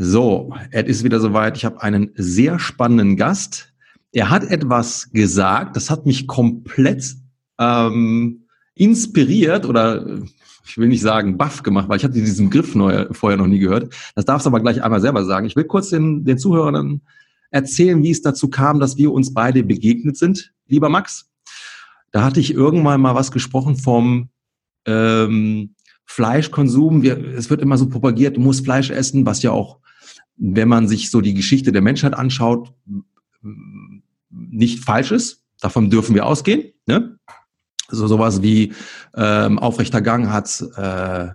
So, es ist wieder soweit. Ich habe einen sehr spannenden Gast. Er hat etwas gesagt, das hat mich komplett ähm, inspiriert oder ich will nicht sagen baff gemacht, weil ich hatte diesen Griff neu, vorher noch nie gehört. Das darfst du aber gleich einmal selber sagen. Ich will kurz den, den Zuhörern erzählen, wie es dazu kam, dass wir uns beide begegnet sind, lieber Max. Da hatte ich irgendwann mal was gesprochen vom ähm, Fleischkonsum. Wir, es wird immer so propagiert, du musst Fleisch essen, was ja auch wenn man sich so die Geschichte der Menschheit anschaut, nicht falsch ist. Davon dürfen wir ausgehen. Ne? So sowas wie ähm, aufrechter Gang hat äh,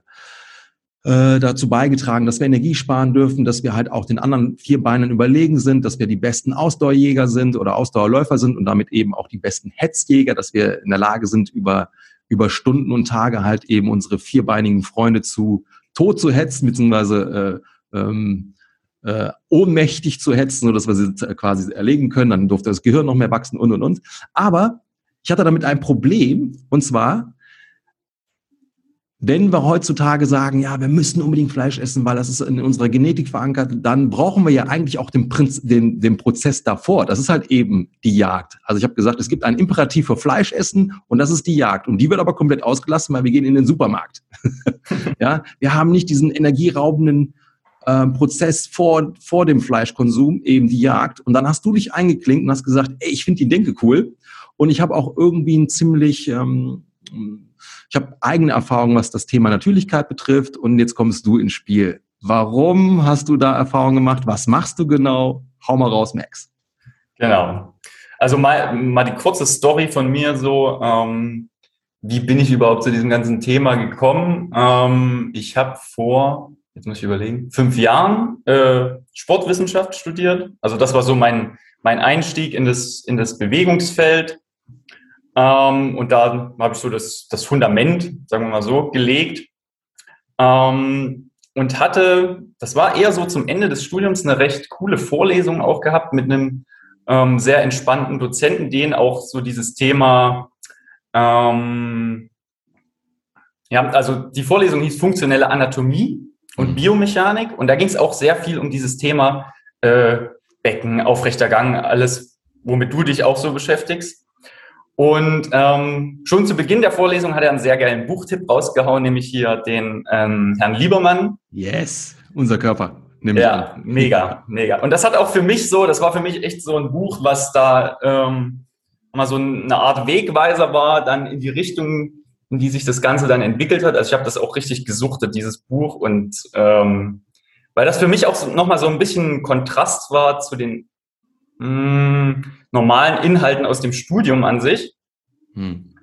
äh, dazu beigetragen, dass wir Energie sparen dürfen, dass wir halt auch den anderen vier Beinen überlegen sind, dass wir die besten Ausdauerjäger sind oder Ausdauerläufer sind und damit eben auch die besten Hetzjäger, dass wir in der Lage sind, über, über Stunden und Tage halt eben unsere vierbeinigen Freunde zu tot zu hetzen, beziehungsweise äh, ähm, äh, ohnmächtig zu hetzen, sodass wir sie quasi erlegen können. Dann durfte das Gehirn noch mehr wachsen und und und. Aber ich hatte damit ein Problem und zwar, wenn wir heutzutage sagen, ja, wir müssen unbedingt Fleisch essen, weil das ist in unserer Genetik verankert, dann brauchen wir ja eigentlich auch den, Prinz, den, den Prozess davor. Das ist halt eben die Jagd. Also ich habe gesagt, es gibt ein Imperativ für Fleisch essen und das ist die Jagd. Und die wird aber komplett ausgelassen, weil wir gehen in den Supermarkt. ja, wir haben nicht diesen energieraubenden äh, Prozess vor, vor dem Fleischkonsum, eben die Jagd. Und dann hast du dich eingeklinkt und hast gesagt, ey, ich finde die Denke cool. Und ich habe auch irgendwie ein ziemlich, ähm, ich habe eigene Erfahrungen, was das Thema Natürlichkeit betrifft. Und jetzt kommst du ins Spiel. Warum hast du da Erfahrungen gemacht? Was machst du genau? Hau mal raus, Max. Genau. Also mal, mal die kurze Story von mir so. Ähm, wie bin ich überhaupt zu diesem ganzen Thema gekommen? Ähm, ich habe vor jetzt muss ich überlegen, fünf Jahren äh, Sportwissenschaft studiert. Also das war so mein, mein Einstieg in das, in das Bewegungsfeld. Ähm, und da habe ich so das, das Fundament, sagen wir mal so, gelegt. Ähm, und hatte, das war eher so zum Ende des Studiums, eine recht coole Vorlesung auch gehabt mit einem ähm, sehr entspannten Dozenten, den auch so dieses Thema, ähm, ja, also die Vorlesung hieß funktionelle Anatomie und. Biomechanik. Und da ging es auch sehr viel um dieses Thema äh, Becken, aufrechter Gang, alles, womit du dich auch so beschäftigst. Und ähm, schon zu Beginn der Vorlesung hat er einen sehr geilen Buchtipp rausgehauen, nämlich hier den ähm, Herrn Liebermann. Yes, unser Körper. Ja, an. mega, mega. Und das hat auch für mich so, das war für mich echt so ein Buch, was da ähm, mal so eine Art Wegweiser war, dann in die Richtung in die sich das Ganze dann entwickelt hat. Also ich habe das auch richtig gesuchtet, dieses Buch. Und ähm, weil das für mich auch so, nochmal so ein bisschen Kontrast war zu den mh, hm, normalen Inhalten aus dem Studium an sich. Hm.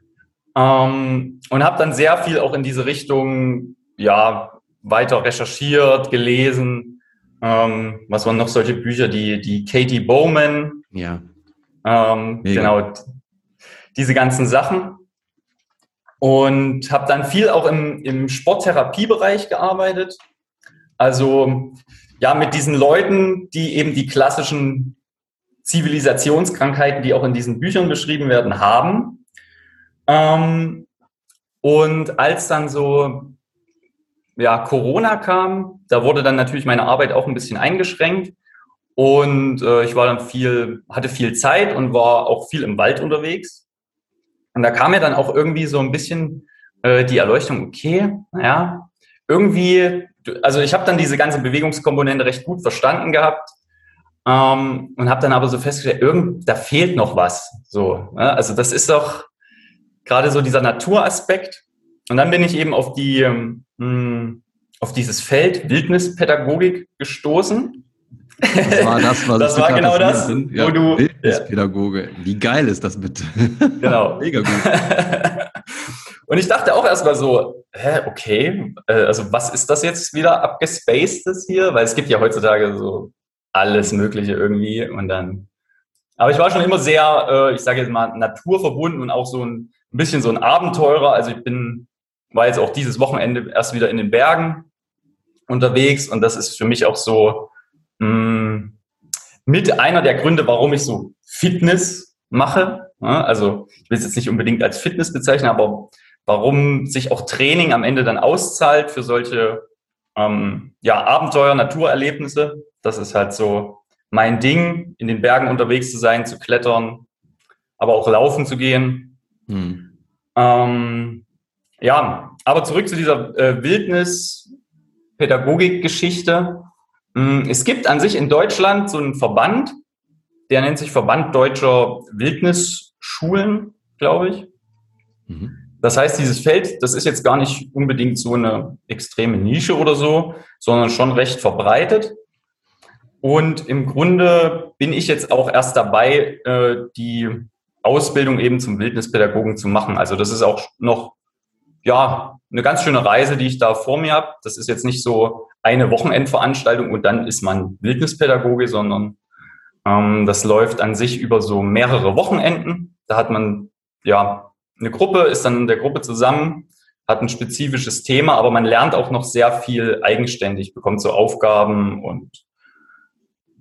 Ähm, und habe dann sehr viel auch in diese Richtung, ja, weiter recherchiert, gelesen. Ähm, was waren noch solche Bücher, die, die Katie Bowman. Ja. Ähm, genau. Diese ganzen Sachen und habe dann viel auch im, im Sporttherapiebereich gearbeitet. Also ja, mit diesen Leuten, die eben die klassischen Zivilisationskrankheiten, die auch in diesen Büchern beschrieben werden, haben. Ähm, und als dann so ja, Corona kam, da wurde dann natürlich meine Arbeit auch ein bisschen eingeschränkt. Und äh, ich war dann viel, hatte viel Zeit und war auch viel im Wald unterwegs. Und da kam mir dann auch irgendwie so ein bisschen äh, die Erleuchtung, okay, naja, irgendwie, also ich habe dann diese ganze Bewegungskomponente recht gut verstanden gehabt ähm, und habe dann aber so festgestellt, irgend, da fehlt noch was. So, ja? also das ist doch gerade so dieser Naturaspekt. Und dann bin ich eben auf die, ähm, auf dieses Feld Wildnispädagogik gestoßen. Das war das, was das war genau das, sind. Ja, wo du Bildnispädagoge. Ja. Wie geil ist das bitte? Genau. Mega gut. Und ich dachte auch erstmal so, hä, okay, äh, also was ist das jetzt wieder abgespacedes hier? Weil es gibt ja heutzutage so alles Mögliche irgendwie und dann. Aber ich war schon immer sehr, äh, ich sage jetzt mal, naturverbunden und auch so ein, bisschen so ein Abenteurer. Also ich bin, war jetzt auch dieses Wochenende erst wieder in den Bergen unterwegs und das ist für mich auch so, Mm, mit einer der Gründe, warum ich so Fitness mache. Also ich will es jetzt nicht unbedingt als Fitness bezeichnen, aber warum sich auch Training am Ende dann auszahlt für solche ähm, ja, Abenteuer, Naturerlebnisse. Das ist halt so mein Ding, in den Bergen unterwegs zu sein, zu klettern, aber auch laufen zu gehen. Hm. Ähm, ja, aber zurück zu dieser äh, Wildnis-Pädagogik-Geschichte. Hm, es gibt an sich in Deutschland so einen Verband, der nennt sich Verband Deutscher Wildnisschulen, glaube ich. Mhm. Das heißt, dieses Feld, das ist jetzt gar nicht unbedingt so eine extreme Nische oder so, sondern schon recht verbreitet. Und im Grunde bin ich jetzt auch erst dabei, äh, die Ausbildung eben zum Wildnispädagogen zu machen. Also das ist auch noch ja eine ganz schöne Reise, die ich da vor mir habe. Das ist jetzt nicht so eine Wochenendveranstaltung und dann ist man Wildnispädagoge, sondern ähm, das läuft an sich über so mehrere Wochenenden. Da hat man ja eine Gruppe, ist dann in der Gruppe zusammen, hat ein spezifisches Thema, aber man lernt auch noch sehr viel eigenständig, bekommt so Aufgaben und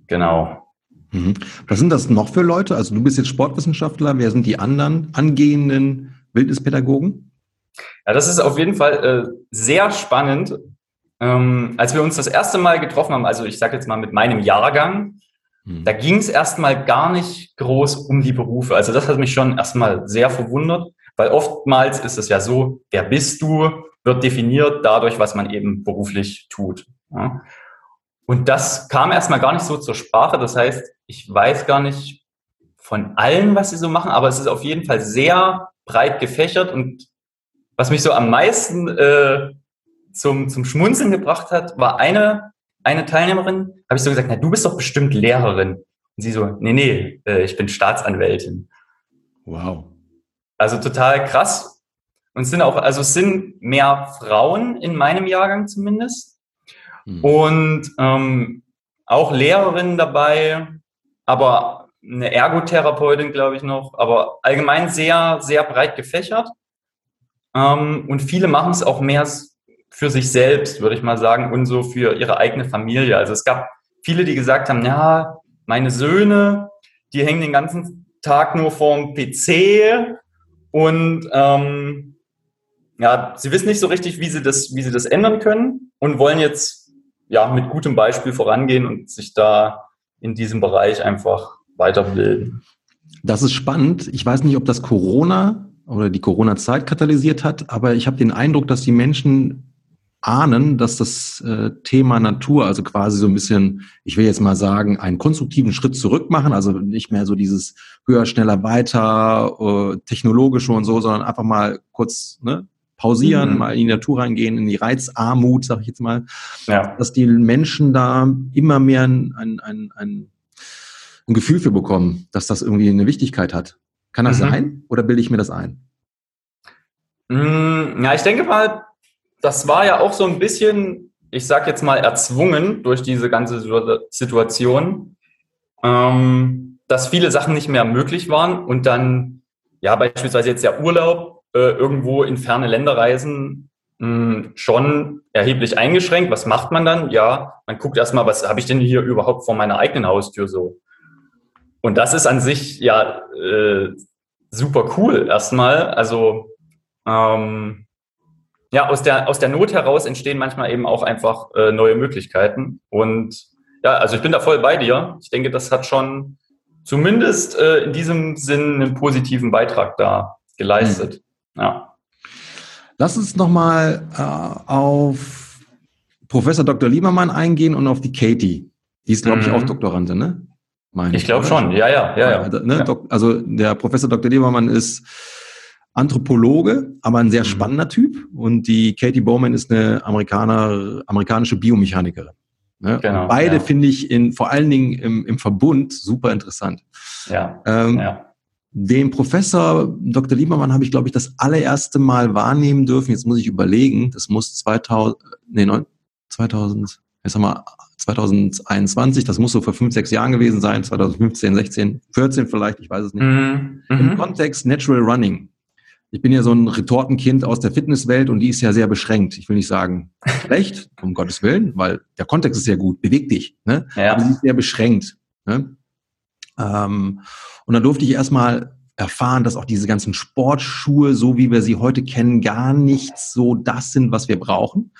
genau. Mhm. Was sind das noch für Leute? Also du bist jetzt Sportwissenschaftler, wer sind die anderen angehenden Wildnispädagogen? Ja, das ist auf jeden Fall äh, sehr spannend. Ähm, als wir uns das erste Mal getroffen haben, also ich sage jetzt mal mit meinem Jahrgang, mhm. da ging es erstmal gar nicht groß um die Berufe. Also das hat mich schon erstmal sehr verwundert, weil oftmals ist es ja so, wer bist du, wird definiert dadurch, was man eben beruflich tut. Ja. Und das kam erstmal gar nicht so zur Sprache. Das heißt, ich weiß gar nicht von allen, was sie so machen, aber es ist auf jeden Fall sehr breit gefächert und was mich so am meisten äh, zum, zum Schmunzeln gebracht hat, war eine, eine Teilnehmerin, habe ich so gesagt, na, du bist doch bestimmt Lehrerin. Und sie so, nee, nee, äh, ich bin Staatsanwältin. Wow. Also total krass. Und es sind auch, also es sind mehr Frauen in meinem Jahrgang zumindest. Mhm. Und ähm, auch Lehrerinnen dabei, aber eine Ergotherapeutin, glaube ich, noch, aber allgemein sehr, sehr breit gefächert. Ähm, und viele machen es auch mehr für sich selbst, würde ich mal sagen, und so für ihre eigene Familie. Also es gab viele, die gesagt haben, ja, meine Söhne, die hängen den ganzen Tag nur vorm PC und ähm, ja, sie wissen nicht so richtig, wie sie das, wie sie das ändern können und wollen jetzt ja mit gutem Beispiel vorangehen und sich da in diesem Bereich einfach weiterbilden. Das ist spannend. Ich weiß nicht, ob das Corona oder die Corona-Zeit katalysiert hat, aber ich habe den Eindruck, dass die Menschen ahnen, dass das äh, Thema Natur, also quasi so ein bisschen, ich will jetzt mal sagen, einen konstruktiven Schritt zurück machen, also nicht mehr so dieses höher, schneller, weiter, äh, technologische und so, sondern einfach mal kurz ne, pausieren, mhm. mal in die Natur reingehen, in die Reizarmut, sag ich jetzt mal, ja. dass die Menschen da immer mehr ein, ein, ein, ein, Gefühl für bekommen, dass das irgendwie eine Wichtigkeit hat. Kann das mhm. sein oder bilde ich mir das ein? Mm, ja, ich denke mal, das war ja auch so ein bisschen, ich sag jetzt mal, erzwungen durch diese ganze Situation, ähm, dass viele Sachen nicht mehr möglich waren und dann, ja, beispielsweise jetzt der Urlaub äh, irgendwo in ferne Länder reisen, hm, schon erheblich eingeschränkt. Was macht man dann? Ja, man guckt erstmal, was habe ich denn hier überhaupt vor meiner eigenen Haustür so? Und das ist an sich ja äh, super cool erstmal. Also ähm, ja, aus der, aus der Not heraus entstehen manchmal eben auch einfach äh, neue Möglichkeiten. Und ja, also ich bin da voll bei dir. Ich denke, das hat schon zumindest äh, in diesem Sinn einen positiven Beitrag da geleistet. Mhm. Ja. Lass uns nochmal äh, auf Professor Dr. Liebermann eingehen und auf die Katie. Die ist, glaube ich, mhm. auch Doktorandin, ne? Meine ich glaube schon, ja, ja, ja. ja. Ne? ja. Also der Professor Dr. Liebermann ist Anthropologe, aber ein sehr mhm. spannender Typ. Und die Katie Bowman ist eine Amerikaner, amerikanische Biomechanikerin. Ne? Genau, beide ja. finde ich in, vor allen Dingen im, im Verbund super interessant. Ja, ähm, ja. Den Professor Dr. Liebermann habe ich, glaube ich, das allererste Mal wahrnehmen dürfen. Jetzt muss ich überlegen. Das muss 2000, nee, 2000, jetzt haben wir 2021, das muss so vor fünf, sechs Jahren gewesen sein, 2015, 16, 14 vielleicht, ich weiß es nicht. Mhm. Im mhm. Kontext Natural Running ich bin ja so ein Retortenkind aus der Fitnesswelt und die ist ja sehr beschränkt. Ich will nicht sagen schlecht, um Gottes Willen, weil der Kontext ist sehr gut, beweg dich. Ne? Ja. Aber sie ist sehr beschränkt. Ne? Ähm, und dann durfte ich erstmal erfahren, dass auch diese ganzen Sportschuhe, so wie wir sie heute kennen, gar nicht so das sind, was wir brauchen.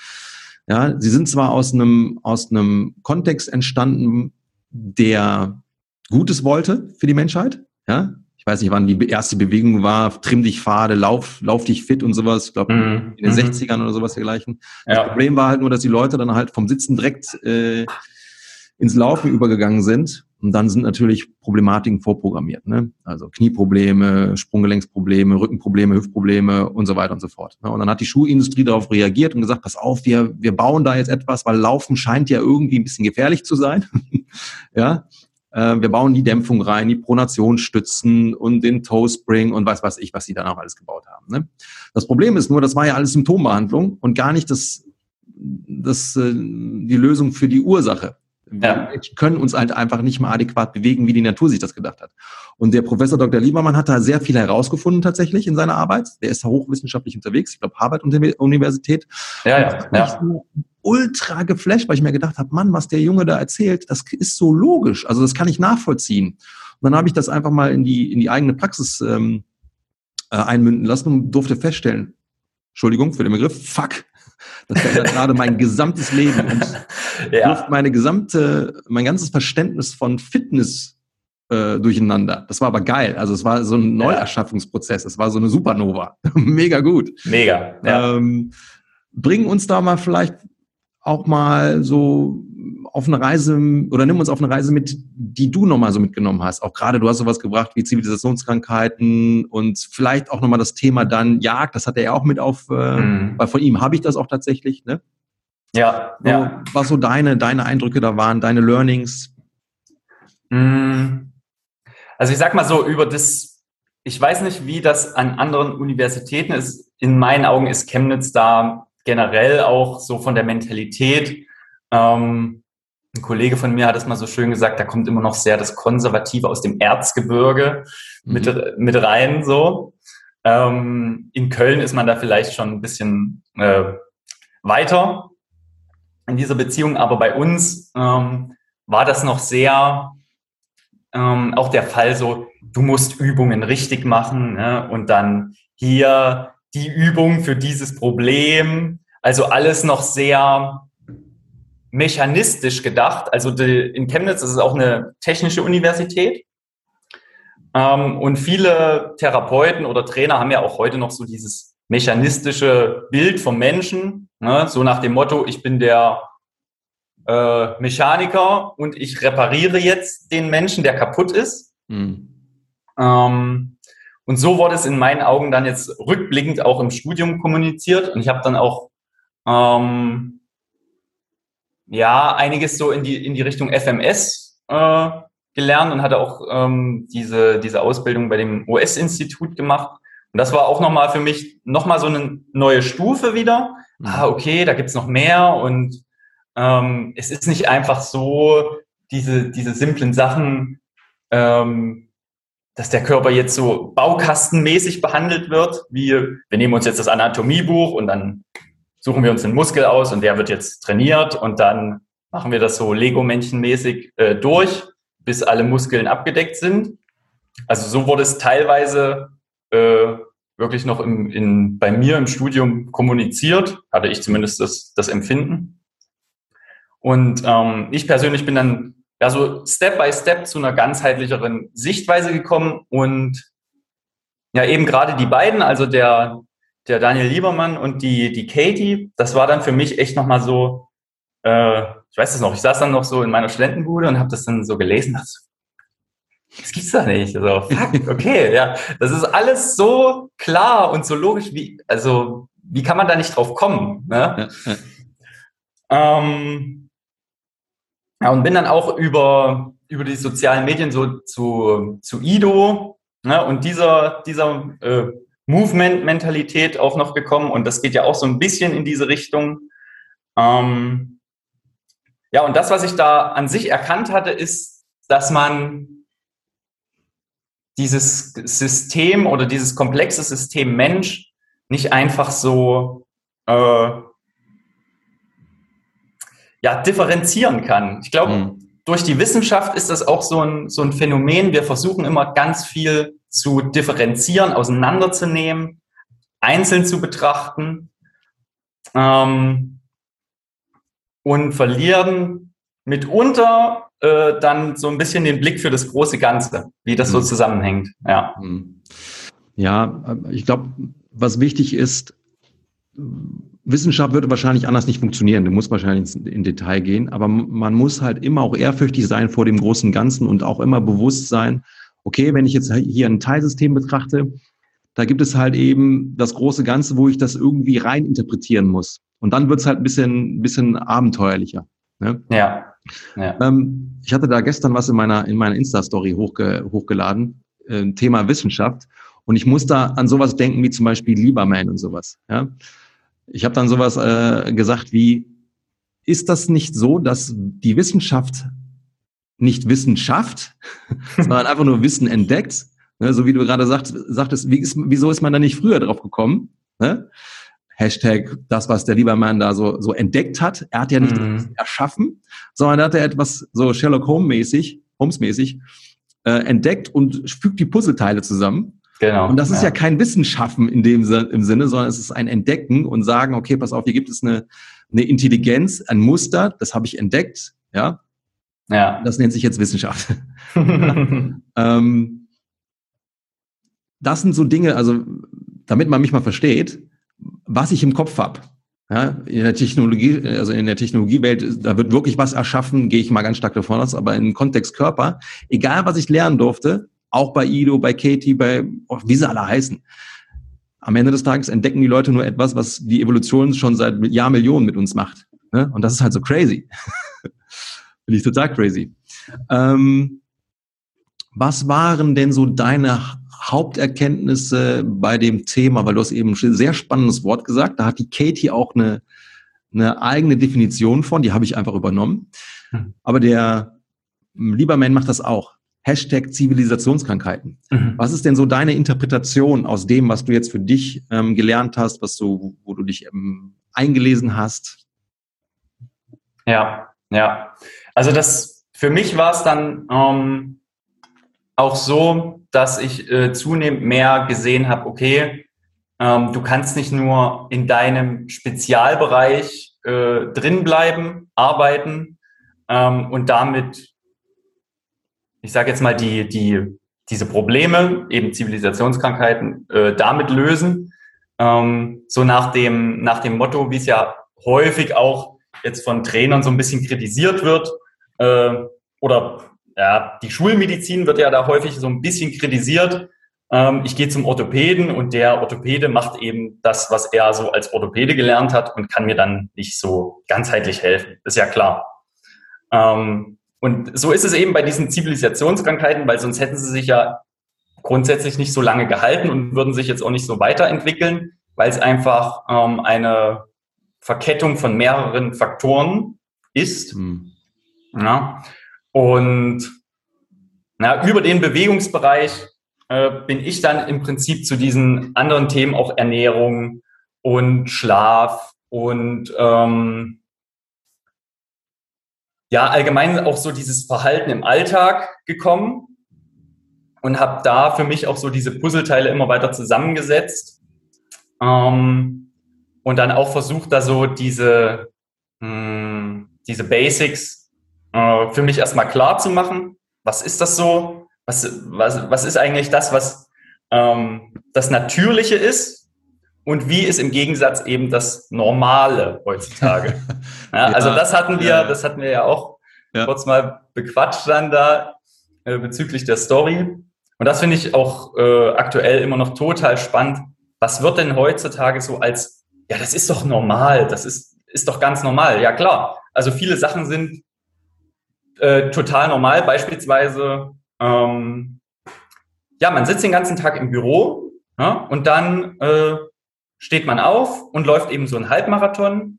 Ja, sie sind zwar aus einem, aus einem Kontext entstanden, der Gutes wollte für die Menschheit, ja, ich weiß nicht, wann die erste Bewegung war, trimm dich Pfade, lauf, lauf dich fit und sowas, ich glaube mm, in den mm. 60ern oder sowas dergleichen. Das ja. Problem war halt nur, dass die Leute dann halt vom Sitzen direkt äh, ins Laufen übergegangen sind. Und dann sind natürlich Problematiken vorprogrammiert. Ne? Also Knieprobleme, Sprunggelenksprobleme, Rückenprobleme, Hüftprobleme und so weiter und so fort. Ne? Und dann hat die Schuhindustrie darauf reagiert und gesagt, pass auf, wir, wir bauen da jetzt etwas, weil Laufen scheint ja irgendwie ein bisschen gefährlich zu sein. ja, wir bauen die Dämpfung rein, die Pronationsstützen und den Toe Spring und was weiß ich, was sie dann auch alles gebaut haben. Ne? Das Problem ist nur, das war ja alles Symptombehandlung und gar nicht das, das, äh, die Lösung für die Ursache. Wir können uns halt einfach nicht mehr adäquat bewegen, wie die Natur sich das gedacht hat. Und der Professor Dr. Liebermann hat da sehr viel herausgefunden tatsächlich in seiner Arbeit. Der ist hochwissenschaftlich unterwegs, ich glaube Harvard-Universität. Ja, ja, ja. Ultra geflasht, weil ich mir gedacht habe, Mann, was der Junge da erzählt, das ist so logisch. Also das kann ich nachvollziehen. Und dann habe ich das einfach mal in die, in die eigene Praxis ähm, äh, einmünden lassen und durfte feststellen, Entschuldigung für den Begriff, fuck, das verändert gerade mein gesamtes Leben und ja. meine gesamte, mein ganzes Verständnis von Fitness äh, durcheinander. Das war aber geil. Also es war so ein Neuerschaffungsprozess. Es war so eine Supernova. Mega gut. Mega. Ja. Ähm, bringen uns da mal vielleicht auch mal so auf eine Reise oder nimm uns auf eine Reise mit, die du nochmal so mitgenommen hast. Auch gerade du hast sowas gebracht wie Zivilisationskrankheiten und vielleicht auch nochmal das Thema dann Jagd, das hat er ja auch mit auf, äh, mhm. weil von ihm habe ich das auch tatsächlich, ne? Ja, so, ja. Was so deine, deine Eindrücke da waren, deine Learnings? Mhm. Also ich sag mal so, über das, ich weiß nicht, wie das an anderen Universitäten ist. In meinen Augen ist Chemnitz da generell auch so von der Mentalität ähm, ein Kollege von mir hat es mal so schön gesagt, da kommt immer noch sehr das Konservative aus dem Erzgebirge mhm. mit, mit rein, so. Ähm, in Köln ist man da vielleicht schon ein bisschen äh, weiter in dieser Beziehung, aber bei uns ähm, war das noch sehr ähm, auch der Fall so, du musst Übungen richtig machen ne? und dann hier die Übung für dieses Problem, also alles noch sehr mechanistisch gedacht. Also die, in Chemnitz ist es auch eine technische Universität. Ähm, und viele Therapeuten oder Trainer haben ja auch heute noch so dieses mechanistische Bild vom Menschen, ne? so nach dem Motto, ich bin der äh, Mechaniker und ich repariere jetzt den Menschen, der kaputt ist. Mhm. Ähm, und so wurde es in meinen Augen dann jetzt rückblickend auch im Studium kommuniziert. Und ich habe dann auch ähm, ja, einiges so in die, in die Richtung FMS äh, gelernt und hatte auch ähm, diese, diese Ausbildung bei dem US-Institut gemacht. Und das war auch nochmal für mich nochmal so eine neue Stufe wieder. Mhm. Ah, okay, da gibt's noch mehr und ähm, es ist nicht einfach so, diese, diese simplen Sachen, ähm, dass der Körper jetzt so baukastenmäßig behandelt wird, wie wir nehmen uns jetzt das Anatomiebuch und dann suchen wir uns einen Muskel aus und der wird jetzt trainiert und dann machen wir das so Lego-Männchen-mäßig äh, durch, bis alle Muskeln abgedeckt sind. Also so wurde es teilweise äh, wirklich noch im, in, bei mir im Studium kommuniziert, hatte ich zumindest das, das Empfinden. Und ähm, ich persönlich bin dann ja so Step by Step zu einer ganzheitlicheren Sichtweise gekommen und ja eben gerade die beiden, also der der Daniel Liebermann und die, die Katie, das war dann für mich echt nochmal so, äh, ich weiß das noch, ich saß dann noch so in meiner Studentenbude und habe das dann so gelesen, dachte, das gibt's da nicht. Also, fuck, okay, ja. Das ist alles so klar und so logisch, wie, also, wie kann man da nicht drauf kommen? Ne? Ja, ja. Ähm, ja, und bin dann auch über, über die sozialen Medien so zu, zu Ido, ne? und dieser, dieser äh, Movement-Mentalität auch noch gekommen und das geht ja auch so ein bisschen in diese Richtung. Ähm, ja, und das, was ich da an sich erkannt hatte, ist, dass man dieses System oder dieses komplexe System Mensch nicht einfach so äh, ja, differenzieren kann. Ich glaube, mhm. durch die Wissenschaft ist das auch so ein, so ein Phänomen. Wir versuchen immer ganz viel zu differenzieren, auseinanderzunehmen, einzeln zu betrachten. Ähm, und verlieren mitunter äh, dann so ein bisschen den Blick für das große Ganze, wie das mhm. so zusammenhängt. Ja, mhm. ja ich glaube, was wichtig ist, Wissenschaft würde wahrscheinlich anders nicht funktionieren. Du musst wahrscheinlich in Detail gehen, aber man muss halt immer auch ehrfürchtig sein vor dem großen Ganzen und auch immer bewusst sein, okay, wenn ich jetzt hier ein Teilsystem betrachte, da gibt es halt eben das große Ganze, wo ich das irgendwie rein interpretieren muss. Und dann wird es halt ein bisschen, bisschen abenteuerlicher. Ne? Ja. ja. Ähm, ich hatte da gestern was in meiner, in meiner Insta-Story hochge, hochgeladen, äh, Thema Wissenschaft. Und ich muss da an sowas denken wie zum Beispiel Lieberman und sowas. Ja? Ich habe dann sowas äh, gesagt wie, ist das nicht so, dass die Wissenschaft nicht Wissenschaft, sondern einfach nur Wissen entdeckt? Ne? So wie du gerade sagt, sagtest, wie ist, wieso ist man da nicht früher drauf gekommen? Ne? Hashtag das, was der Liebermann da so, so entdeckt hat. Er hat ja nicht mhm. erschaffen, sondern er hat ja etwas so Sherlock Holmes-mäßig, Holmes-mäßig äh, entdeckt und fügt die Puzzleteile zusammen Genau. Und das ist ja, ja kein Wissenschaffen in dem im Sinne, sondern es ist ein Entdecken und sagen, okay, pass auf, hier gibt es eine, eine Intelligenz, ein Muster, das habe ich entdeckt, ja. Ja. Das nennt sich jetzt Wissenschaft. ähm, das sind so Dinge, also damit man mich mal versteht, was ich im Kopf habe. Ja, in der Technologie, also in der Technologiewelt, da wird wirklich was erschaffen, gehe ich mal ganz stark davon aus, aber im Kontext Körper, egal was ich lernen durfte, auch bei Ido, bei Katie, bei, oh, wie sie alle heißen. Am Ende des Tages entdecken die Leute nur etwas, was die Evolution schon seit Jahrmillionen mit uns macht. Ne? Und das ist halt so crazy. Finde ich total crazy. Ähm, was waren denn so deine Haupterkenntnisse bei dem Thema? Weil du hast eben ein sehr spannendes Wort gesagt. Da hat die Katie auch eine, eine eigene Definition von, die habe ich einfach übernommen. Hm. Aber der Lieberman macht das auch. Hashtag Zivilisationskrankheiten. Mhm. Was ist denn so deine Interpretation aus dem, was du jetzt für dich ähm, gelernt hast, was du, wo du dich ähm, eingelesen hast? Ja, ja. Also das für mich war es dann ähm, auch so, dass ich äh, zunehmend mehr gesehen habe, okay, ähm, du kannst nicht nur in deinem Spezialbereich äh, drin arbeiten ähm, und damit ich sage jetzt mal, die, die, diese Probleme, eben Zivilisationskrankheiten, äh, damit lösen. Ähm, so nach dem, nach dem Motto, wie es ja häufig auch jetzt von Trainern so ein bisschen kritisiert wird, äh, oder ja, die Schulmedizin wird ja da häufig so ein bisschen kritisiert. Ähm, ich gehe zum Orthopäden und der Orthopäde macht eben das, was er so als Orthopäde gelernt hat und kann mir dann nicht so ganzheitlich helfen. Ist ja klar. Ähm, und so ist es eben bei diesen Zivilisationskrankheiten, weil sonst hätten sie sich ja grundsätzlich nicht so lange gehalten und würden sich jetzt auch nicht so weiterentwickeln, weil es einfach ähm, eine Verkettung von mehreren Faktoren ist. Mhm. Ja. Und na, über den Bewegungsbereich äh, bin ich dann im Prinzip zu diesen anderen Themen auch Ernährung und Schlaf und ähm, ja, allgemein auch so dieses Verhalten im Alltag gekommen und habe da für mich auch so diese Puzzleteile immer weiter zusammengesetzt ähm, und dann auch versucht, da so diese, mh, hm, diese Basics äh, für mich erstmal klar zu machen. Was ist das so? Was, was, was ist eigentlich das, was ähm, das Natürliche ist? Und wie ist im Gegensatz eben das Normale heutzutage? Ja, ja, also das hatten wir, ja. das hatten wir ja auch kurz mal bequatscht dann da äh, bezüglich der Story. Und das finde ich auch äh, aktuell immer noch total spannend. Was wird denn heutzutage so als, ja, das ist doch normal, das ist, ist doch ganz normal. Ja, klar. Also viele Sachen sind äh, total normal. Beispielsweise, ähm, ja, man sitzt den ganzen Tag im Büro ja, und dann äh, steht man auf und läuft eben so einen Halbmarathon.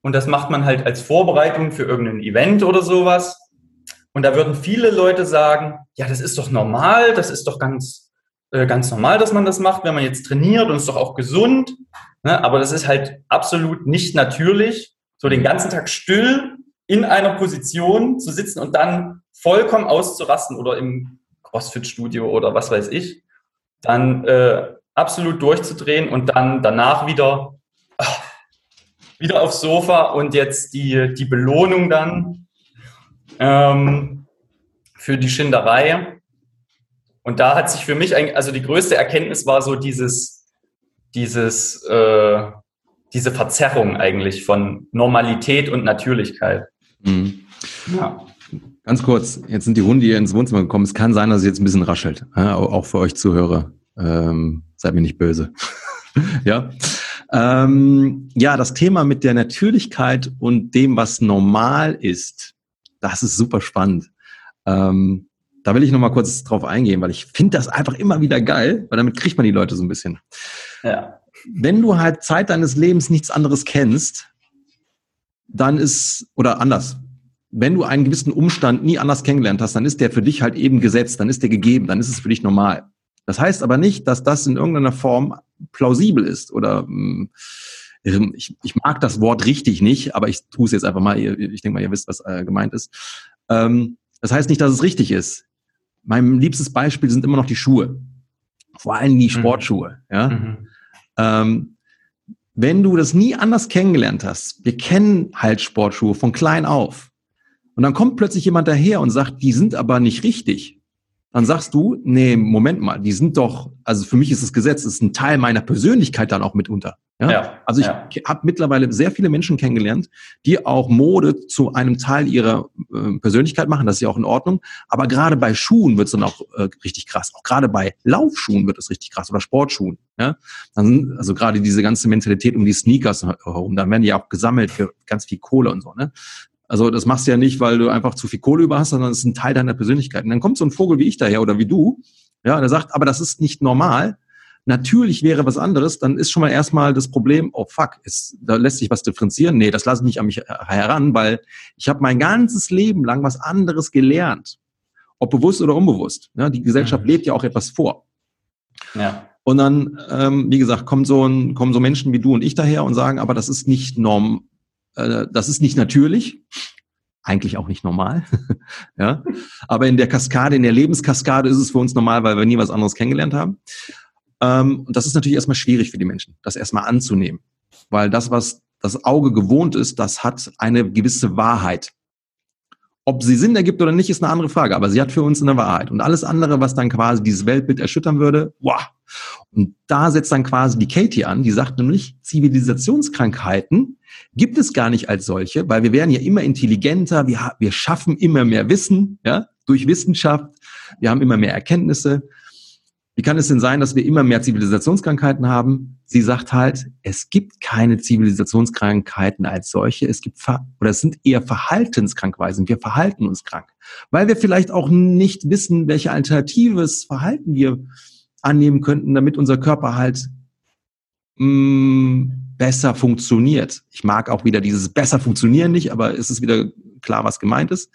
Und das macht man halt als Vorbereitung für irgendein Event oder sowas. Und da würden viele Leute sagen, ja, das ist doch normal, das ist doch ganz, äh, ganz normal, dass man das macht, wenn man jetzt trainiert und ist doch auch gesund. Ne? Aber das ist halt absolut nicht natürlich, so den ganzen Tag still in einer Position zu sitzen und dann vollkommen auszurasten oder im CrossFit-Studio oder was weiß ich, dann äh, absolut durchzudrehen und dann danach wieder ach, wieder aufs Sofa und jetzt die, die Belohnung dann ähm, für die Schinderei. Und da hat sich für mich also die größte Erkenntnis war so dieses, dieses, äh, diese Verzerrung eigentlich von Normalität und Natürlichkeit. Mhm. Ja. Ganz kurz, jetzt sind die Hunde hier ins Wohnzimmer gekommen. Es kann sein, dass es jetzt ein bisschen raschelt. auch für euch Zuhörer. Ähm, seid mir nicht böse. ja. Ähm, ja, das Thema mit der Natürlichkeit und dem, was normal ist, das ist super spannend. Ähm, da will ich noch mal kurz drauf eingehen, weil ich finde das einfach immer wieder geil, weil damit kriegt man die Leute so ein bisschen. Ja. Wenn du halt Zeit deines Lebens nichts anderes kennst, dann ist, oder anders, wenn du einen gewissen Umstand nie anders kennengelernt hast, dann ist der für dich halt eben gesetzt, dann ist der gegeben, dann ist es für dich normal. Das heißt aber nicht, dass das in irgendeiner Form plausibel ist oder hm, ich, ich mag das Wort richtig nicht, aber ich tue es jetzt einfach mal. Ich denke mal, ihr wisst, was äh, gemeint ist. Ähm, das heißt nicht, dass es richtig ist. Mein liebstes Beispiel sind immer noch die Schuhe. Vor allem die mhm. Sportschuhe. Mhm. Ja? Mhm. Ähm, wenn du das nie anders kennengelernt hast, wir kennen halt Sportschuhe von klein auf. Und dann kommt plötzlich jemand daher und sagt, die sind aber nicht richtig dann sagst du, nee, Moment mal, die sind doch, also für mich ist das Gesetz, ist ein Teil meiner Persönlichkeit dann auch mitunter. Ja? ja also ich ja. habe mittlerweile sehr viele Menschen kennengelernt, die auch Mode zu einem Teil ihrer äh, Persönlichkeit machen. Das ist ja auch in Ordnung. Aber gerade bei Schuhen wird es dann auch äh, richtig krass. Auch gerade bei Laufschuhen wird es richtig krass oder Sportschuhen. Ja? Dann, also gerade diese ganze Mentalität um die Sneakers herum, da werden die auch gesammelt für ganz viel Kohle und so. Ne? Also das machst du ja nicht, weil du einfach zu viel Kohle über hast, sondern es ist ein Teil deiner Persönlichkeit. Und dann kommt so ein Vogel wie ich daher oder wie du, ja, der sagt, aber das ist nicht normal. Natürlich wäre was anderes, dann ist schon mal erstmal das Problem, oh fuck, ist, da lässt sich was differenzieren. Nee, das lasse ich nicht an mich heran, weil ich habe mein ganzes Leben lang was anderes gelernt. Ob bewusst oder unbewusst. Ja, die Gesellschaft mhm. lebt ja auch etwas vor. Ja. Und dann, ähm, wie gesagt, kommen so, ein, kommen so Menschen wie du und ich daher und sagen, aber das ist nicht norm, äh, das ist nicht natürlich, eigentlich auch nicht normal. ja. Aber in der Kaskade, in der Lebenskaskade ist es für uns normal, weil wir nie was anderes kennengelernt haben. Ähm, und das ist natürlich erstmal schwierig für die Menschen, das erstmal anzunehmen. Weil das, was das Auge gewohnt ist, das hat eine gewisse Wahrheit. Ob sie Sinn ergibt oder nicht, ist eine andere Frage, aber sie hat für uns eine Wahrheit. Und alles andere, was dann quasi dieses Weltbild erschüttern würde, wow. Und da setzt dann quasi die Katie an, die sagt nämlich, Zivilisationskrankheiten gibt es gar nicht als solche, weil wir werden ja immer intelligenter, wir, wir schaffen immer mehr Wissen, ja, durch Wissenschaft, wir haben immer mehr Erkenntnisse. Wie kann es denn sein, dass wir immer mehr Zivilisationskrankheiten haben? Sie sagt halt, es gibt keine Zivilisationskrankheiten als solche. Es gibt, oder es sind eher Verhaltenskrankweisen. Wir verhalten uns krank. Weil wir vielleicht auch nicht wissen, welche alternatives Verhalten wir annehmen könnten, damit unser Körper halt mh, mm, besser funktioniert. Ich mag auch wieder dieses besser funktionieren nicht, aber es ist wieder klar, was gemeint ist.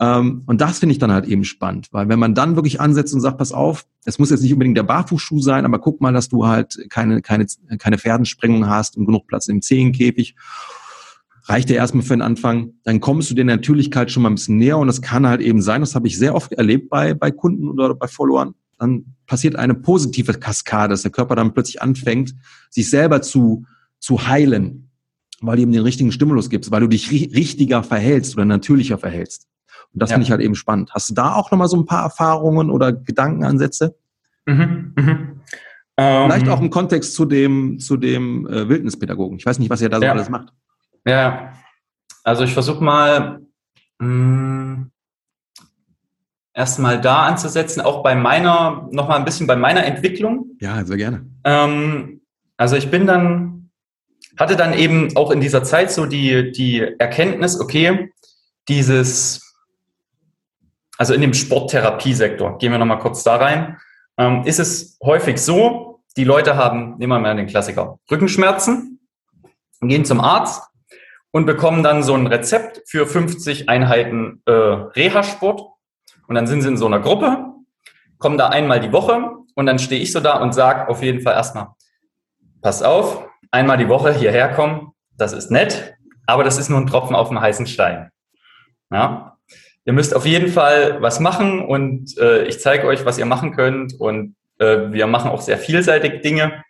Ähm, und das finde ich dann halt eben spannend, weil wenn man dann wirklich ansetzt und sagt, pass auf, es muss jetzt nicht unbedingt der Barfußschuh sein, aber guck mal, dass du halt keine, keine, keine Ferdensprengung hast und genug Platz im Zehenkäfig. Reicht dir erstmal für den Anfang, dann kommst du der Natürlichkeit schon mal ein bisschen näher und das kann halt eben sein, das habe ich sehr oft erlebt bei, bei Kunden oder bei Followern, dann passiert eine positive Kaskade, dass der Körper dann plötzlich anfängt, sich selber zu, zu heilen, weil du ihm den richtigen Stimulus gibst, weil du dich richtiger verhältst oder natürlicher verhältst. Und das ja. finde ich halt eben spannend. Hast du da auch nochmal so ein paar Erfahrungen oder Gedankenansätze? Mhm, mhm. Vielleicht ähm, auch im Kontext zu dem, zu dem äh, Wildnispädagogen. Ich weiß nicht, was ihr da so ja. alles macht. Ja, also ich versuche mal mh, mm, erstmal da anzusetzen, auch bei meiner, nochmal ein bisschen bei meiner Entwicklung. Ja, sehr gerne. Ähm, also ich bin dann, hatte dann eben auch in dieser Zeit so die, die Erkenntnis, okay, dieses also in dem Sporttherapiesektor, gehen wir nochmal kurz da rein, ähm, ist es häufig so, die Leute haben, nehmen wir mal den Klassiker, Rückenschmerzen, gehen zum Arzt und bekommen dann so ein Rezept für 50 Einheiten äh, Reha-Sport. Und dann sind sie in so einer Gruppe, kommen da einmal die Woche und dann stehe ich so da und sage auf jeden Fall erstmal, pass auf, einmal die Woche hierher kommen, das ist nett, aber das ist nur ein Tropfen auf dem heißen Stein. Ja, ihr müsst auf jeden Fall was machen und äh, ich zeige euch, was ihr machen könnt und äh, wir machen auch sehr vielseitig Dinge.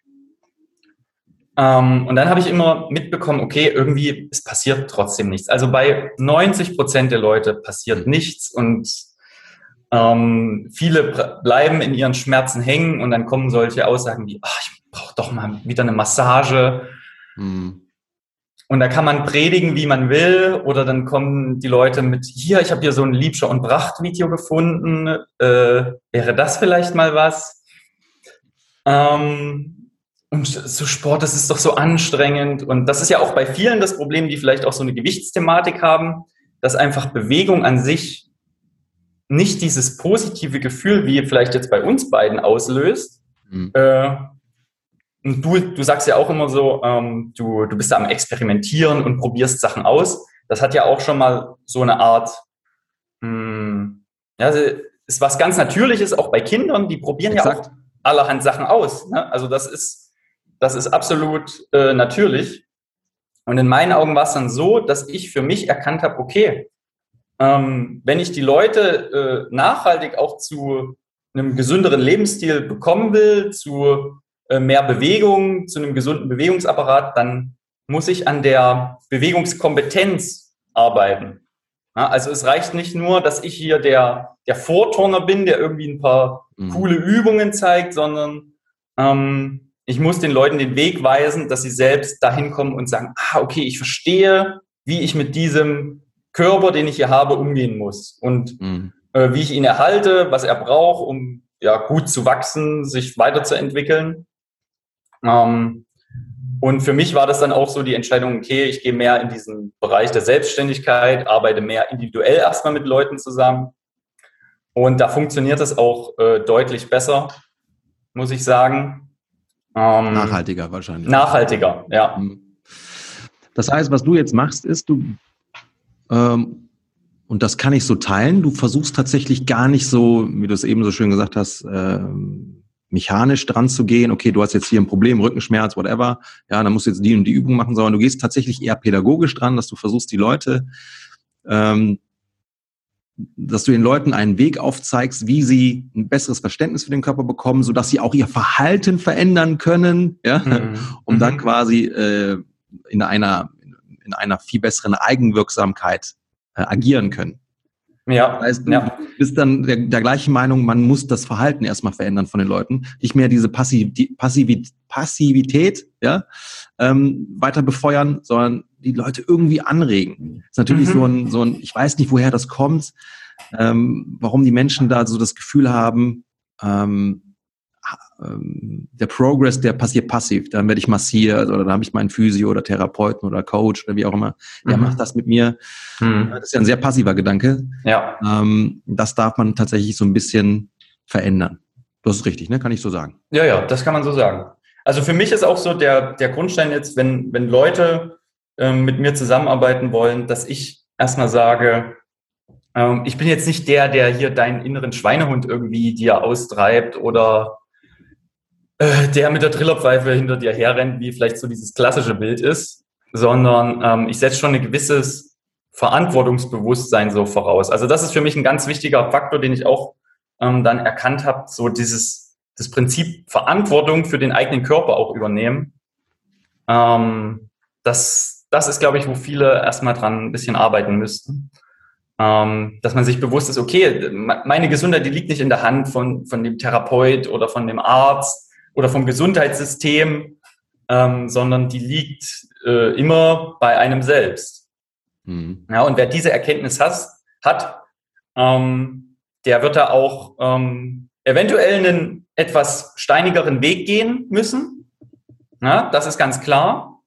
Ähm, und dann habe ich immer mitbekommen, okay, irgendwie, es passiert trotzdem nichts. Also bei 90 Prozent der Leute passiert mhm. nichts und ähm, viele bleiben in ihren Schmerzen hängen und dann kommen solche Aussagen wie, ach, ich brauche doch mal wieder eine Massage. Mhm. Und da kann man predigen, wie man will, oder dann kommen die Leute mit, hier, ich habe hier so ein Liebscher und Pracht-Video gefunden, äh, wäre das vielleicht mal was? Ähm, und so Sport, das ist doch so anstrengend. Und das ist ja auch bei vielen das Problem, die vielleicht auch so eine Gewichtsthematik haben, dass einfach Bewegung an sich nicht dieses positive Gefühl, wie vielleicht jetzt bei uns beiden auslöst, mhm. äh, und du, du sagst ja auch immer so, ähm, du, du bist am Experimentieren und probierst Sachen aus. Das hat ja auch schon mal so eine Art, mh, hm, ja, also ist was ganz Natürliches, auch bei Kindern, die probieren Exakt. ja auch allerhand Sachen aus. Ne? Also das ist, das ist absolut äh, natürlich. Und in meinen Augen war es dann so, dass ich für mich erkannt habe, okay, ähm, wenn ich die Leute äh, nachhaltig auch zu einem gesünderen Lebensstil bekommen will, zu mehr Bewegung, zu einem gesunden Bewegungsapparat, dann muss ich an der Bewegungskompetenz arbeiten. Ja, also es reicht nicht nur, dass ich hier der, der Vorturner bin, der irgendwie ein paar mhm. coole Übungen zeigt, sondern ähm, ich muss den Leuten den Weg weisen, dass sie selbst dahin kommen und sagen, ah, okay, ich verstehe, wie ich mit diesem Körper, den ich hier habe, umgehen muss und mhm. äh, wie ich ihn erhalte, was er braucht, um ja gut zu wachsen, sich weiterzuentwickeln. Ähm, und für mich war das dann auch so die Entscheidung, okay, ich gehe mehr in diesen Bereich der Selbstständigkeit, arbeite mehr individuell erstmal mit Leuten zusammen. Und da funktioniert es auch äh, deutlich besser, muss ich sagen. Ähm, nachhaltiger wahrscheinlich. Nachhaltiger, ja. Mhm. Das heißt, was du jetzt machst, ist, du, ähm, und das kann ich so teilen, du versuchst tatsächlich gar nicht so, wie du es eben so schön gesagt hast, ähm, mechanisch dran zu gehen, okay, du hast jetzt hier ein Problem, Rückenschmerz, whatever, ja, dann musst du jetzt die und die Übung machen, sondern du gehst tatsächlich eher pädagogisch dran, dass du versuchst, die Leute, ähm, dass du den Leuten einen Weg aufzeigst, wie sie ein besseres Verständnis für den Körper bekommen, so dass sie auch ihr Verhalten verändern können, ja, mhm. um dann mhm. quasi äh, in einer in einer viel besseren Eigenwirksamkeit äh, agieren können. Ja. Das heißt, du ja. bist dann der, der gleichen Meinung, man muss das Verhalten erstmal verändern von den Leuten. Nicht mehr diese Passiv, die Passivität, Passivität ja, ähm, weiter befeuern, sondern die Leute irgendwie anregen. Das ist natürlich mhm. so, ein, so ein, ich weiß nicht, woher das kommt, ähm, warum die Menschen da so das Gefühl haben, ähm, ähm, der Progress, der passiert passiv. Dann werde ich massiert oder dann habe ich meinen Physio oder Therapeuten oder Coach oder wie auch immer. Der mhm. macht das mit mir. Mhm. Das ist ja ein sehr passiver Gedanke. Ja. Ähm, das darf man tatsächlich so ein bisschen verändern. Das ist richtig, ne? Kann ich so sagen. Ja, ja, das kann man so sagen. Also für mich ist auch so der, der Grundstein jetzt, wenn, wenn Leute ähm, mit mir zusammenarbeiten wollen, dass ich erstmal sage, ähm, ich bin jetzt nicht der, der hier deinen inneren Schweinehund irgendwie dir austreibt oder äh, der mit der Trillerpfeife hinter dir herrennt, wie vielleicht so dieses klassische Bild ist, sondern ähm, ich setze schon ein gewisses Verantwortungsbewusstsein so voraus. Also das ist für mich ein ganz wichtiger Faktor, den ich auch ähm, dann erkannt habe, so dieses das Prinzip Verantwortung für den eigenen Körper auch übernehmen. Ähm, das, das ist, glaube ich, wo viele erstmal dran ein bisschen arbeiten müssten. Ähm, dass man sich bewusst ist, okay, meine Gesundheit, die liegt nicht in der Hand von, von dem Therapeut oder von dem Arzt, oder vom Gesundheitssystem, ähm, sondern die liegt äh, immer bei einem selbst. Mhm. Ja, und wer diese Erkenntnis has, hat, ähm, der wird da auch ähm, eventuell einen etwas steinigeren Weg gehen müssen. Ja, das ist ganz klar.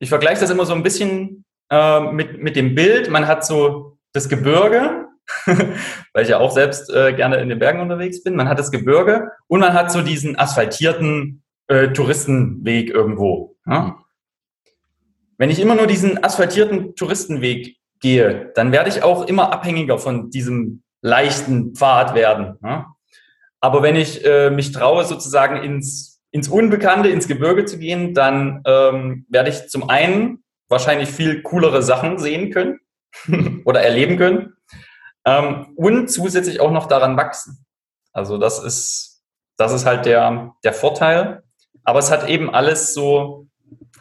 Ich vergleiche das immer so ein bisschen äh, mit, mit dem Bild. Man hat so das Gebirge weil ich ja auch selbst äh, gerne in den Bergen unterwegs bin. Man hat das Gebirge und man hat so diesen asphaltierten äh, Touristenweg irgendwo. Ja? Wenn ich immer nur diesen asphaltierten Touristenweg gehe, dann werde ich auch immer abhängiger von diesem leichten Pfad werden. Ja? Aber wenn ich äh, mich traue, sozusagen ins, ins Unbekannte, ins Gebirge zu gehen, dann ähm, werde ich zum einen wahrscheinlich viel coolere Sachen sehen können oder erleben können ähm, und zusätzlich auch noch daran wachsen. Also das ist, das ist halt der, der Vorteil. Aber es hat eben alles so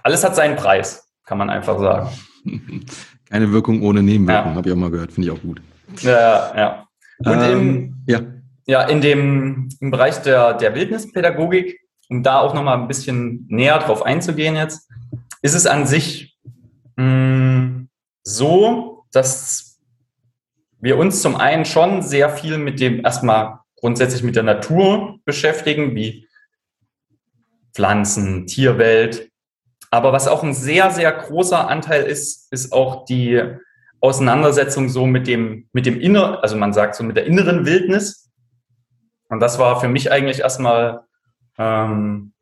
alles hat seinen Preis, kann man einfach sagen. Keine Wirkung ohne Nebenwirkung, ja. habe ich auch mal gehört, finde ich auch gut. Ja, ja. Und ähm, im, ja. ja, in dem im Bereich der, der Wildnispädagogik, um da auch nochmal ein bisschen näher drauf einzugehen jetzt, ist es an sich mh, hm, so, dass wir uns zum einen schon sehr viel mit dem erstmal grundsätzlich mit der Natur beschäftigen, wie Pflanzen, Tierwelt. Aber was auch ein sehr, sehr großer Anteil ist, ist auch die Auseinandersetzung so mit dem, mit dem Inner, also man sagt so mit der inneren Wildnis. Und das war für mich eigentlich erstmal ähm,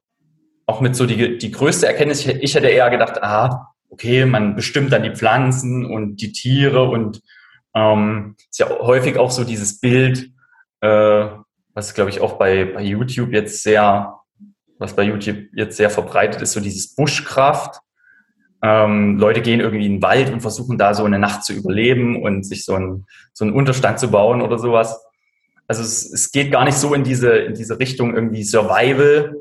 auch mit so die, die größte Erkenntnis. Ich hätte eher gedacht, ah, okay, man bestimmt dann die Pflanzen und die Tiere und ähm, ist ja häufig auch so dieses Bild, äh, was glaube ich auch bei, bei YouTube jetzt sehr, was bei YouTube jetzt sehr verbreitet ist, so dieses Buschkraft. Ähm, Leute gehen irgendwie in den Wald und versuchen da so eine Nacht zu überleben und sich so, ein, so einen Unterstand zu bauen oder sowas. Also es, es geht gar nicht so in diese, in diese Richtung irgendwie Survival,